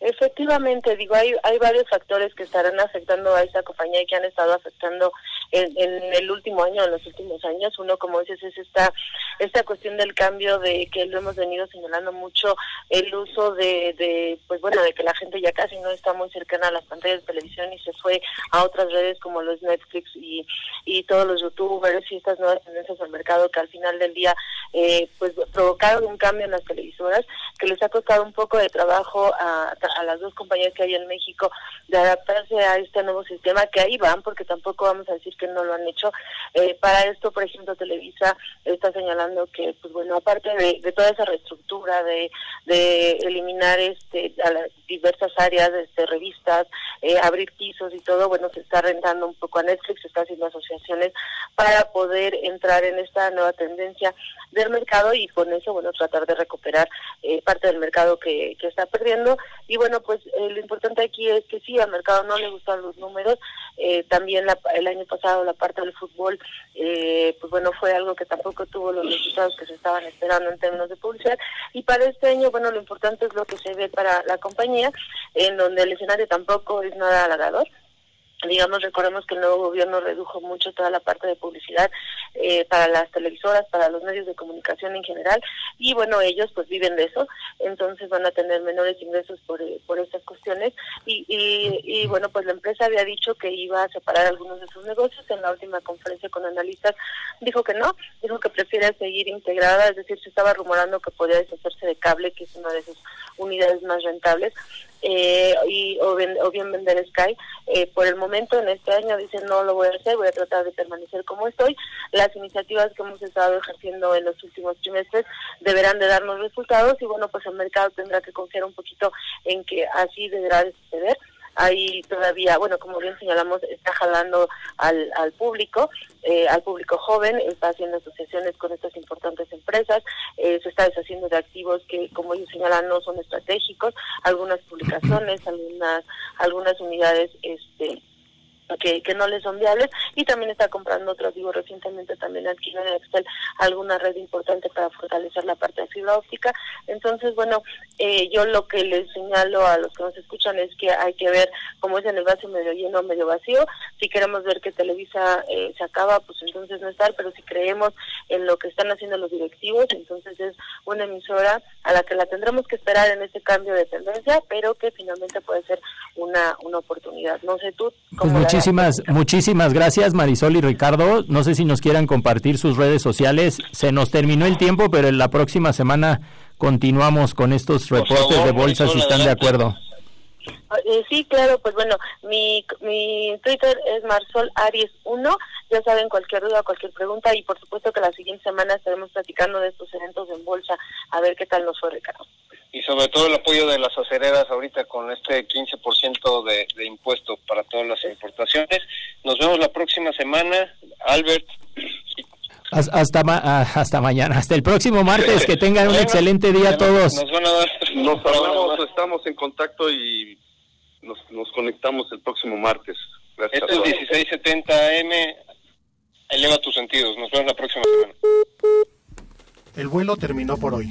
Efectivamente, digo, hay, hay varios factores que estarán afectando a esta compañía y que han estado afectando en, en, el último año, en los últimos años. Uno, como dices, es esta, esta cuestión del cambio de que lo hemos venido señalando mucho, el uso de, de, pues bueno, de que la gente ya casi no está muy cercana a las pantallas de televisión y se fue a otras redes como los Netflix y, y todos los youtubers y estas nuevas tendencias al mercado que al final del día eh, pues provocaron un cambio en las televisoras que les ha costado un poco de trabajo a a las dos compañías que hay en México de adaptarse a este nuevo sistema, que ahí van, porque tampoco vamos a decir que no lo han hecho. Eh, para esto, por ejemplo, Televisa está señalando que, pues bueno, aparte de, toda esa reestructura, de, de eliminar este a las diversas áreas, este, revistas, eh, abrir pisos y todo, bueno, se está rentando un poco a Netflix, se está haciendo asociaciones para poder entrar en esta nueva tendencia del mercado y con eso, bueno, tratar de recuperar eh, parte del mercado que, que está perdiendo. Y bueno, pues eh, lo importante aquí es que sí, al mercado no le gustan los números. Eh, también el año pasado la parte del fútbol, pues bueno, fue algo que tampoco tuvo los resultados que se estaban esperando en términos de publicidad. Y para este año, bueno, lo importante es lo que se ve para la compañía, en donde el escenario tampoco es nada halagador digamos, recordemos que el nuevo gobierno redujo mucho toda la parte de publicidad eh, para las televisoras, para los medios de comunicación en general, y bueno, ellos pues viven de eso, entonces van a tener menores ingresos por, eh, por estas cuestiones, y, y, y, bueno, pues la empresa había dicho que iba a separar algunos de sus negocios, en la última conferencia con analistas dijo que no, dijo que prefiere seguir integrada, es decir, se estaba rumorando que podía deshacerse de cable, que es una de sus unidades más rentables, eh, y, o, bien vender Sky. Eh, por el momento, en este año, dicen no lo voy a hacer, voy a tratar de permanecer como estoy. Las iniciativas que hemos estado ejerciendo en los últimos trimestres deberán de darnos resultados y bueno, pues el mercado tendrá que confiar un poquito en que así deberá de suceder ahí todavía, bueno, como bien señalamos, está jalando al, al público, eh, al público joven, está haciendo asociaciones con estas importantes empresas, eh, se está deshaciendo de activos que, como ellos señalan, no son estratégicos, algunas publicaciones, algunas, algunas unidades, este, que, que no les son viables y también está comprando otros, digo, recientemente también adquirió en Excel alguna red importante para fortalecer la parte de fibra óptica. Entonces, bueno, eh, yo lo que les señalo a los que nos escuchan es que hay que ver cómo es en el vaso medio lleno, medio vacío. Si queremos ver que Televisa eh, se acaba, pues entonces no estar, pero si creemos en lo que están haciendo los directivos, entonces es una emisora a la que la tendremos que esperar en este cambio de tendencia, pero que finalmente puede ser una, una oportunidad. No sé tú pues cómo Muchísimas, muchísimas gracias Marisol y Ricardo. No sé si nos quieran compartir sus redes sociales. Se nos terminó el tiempo, pero en la próxima semana continuamos con estos reportes de bolsa si están de acuerdo. Eh, sí, claro, pues bueno, mi, mi Twitter es Marsol Aries 1. Ya saben, cualquier duda, cualquier pregunta y por supuesto que la siguiente semana estaremos platicando de estos eventos en bolsa a ver qué tal nos fue, Ricardo y sobre todo el apoyo de las acereras ahorita con este 15% de, de impuesto para todas las importaciones. Nos vemos la próxima semana, Albert. Hasta, ah, hasta mañana, hasta el próximo martes, que tengan un excelente día todos. Nos van a dar, nos estamos en contacto y nos, nos conectamos el próximo martes. Gracias este es 1670 AM, eleva tus sentidos, nos vemos la próxima semana. El vuelo terminó por hoy.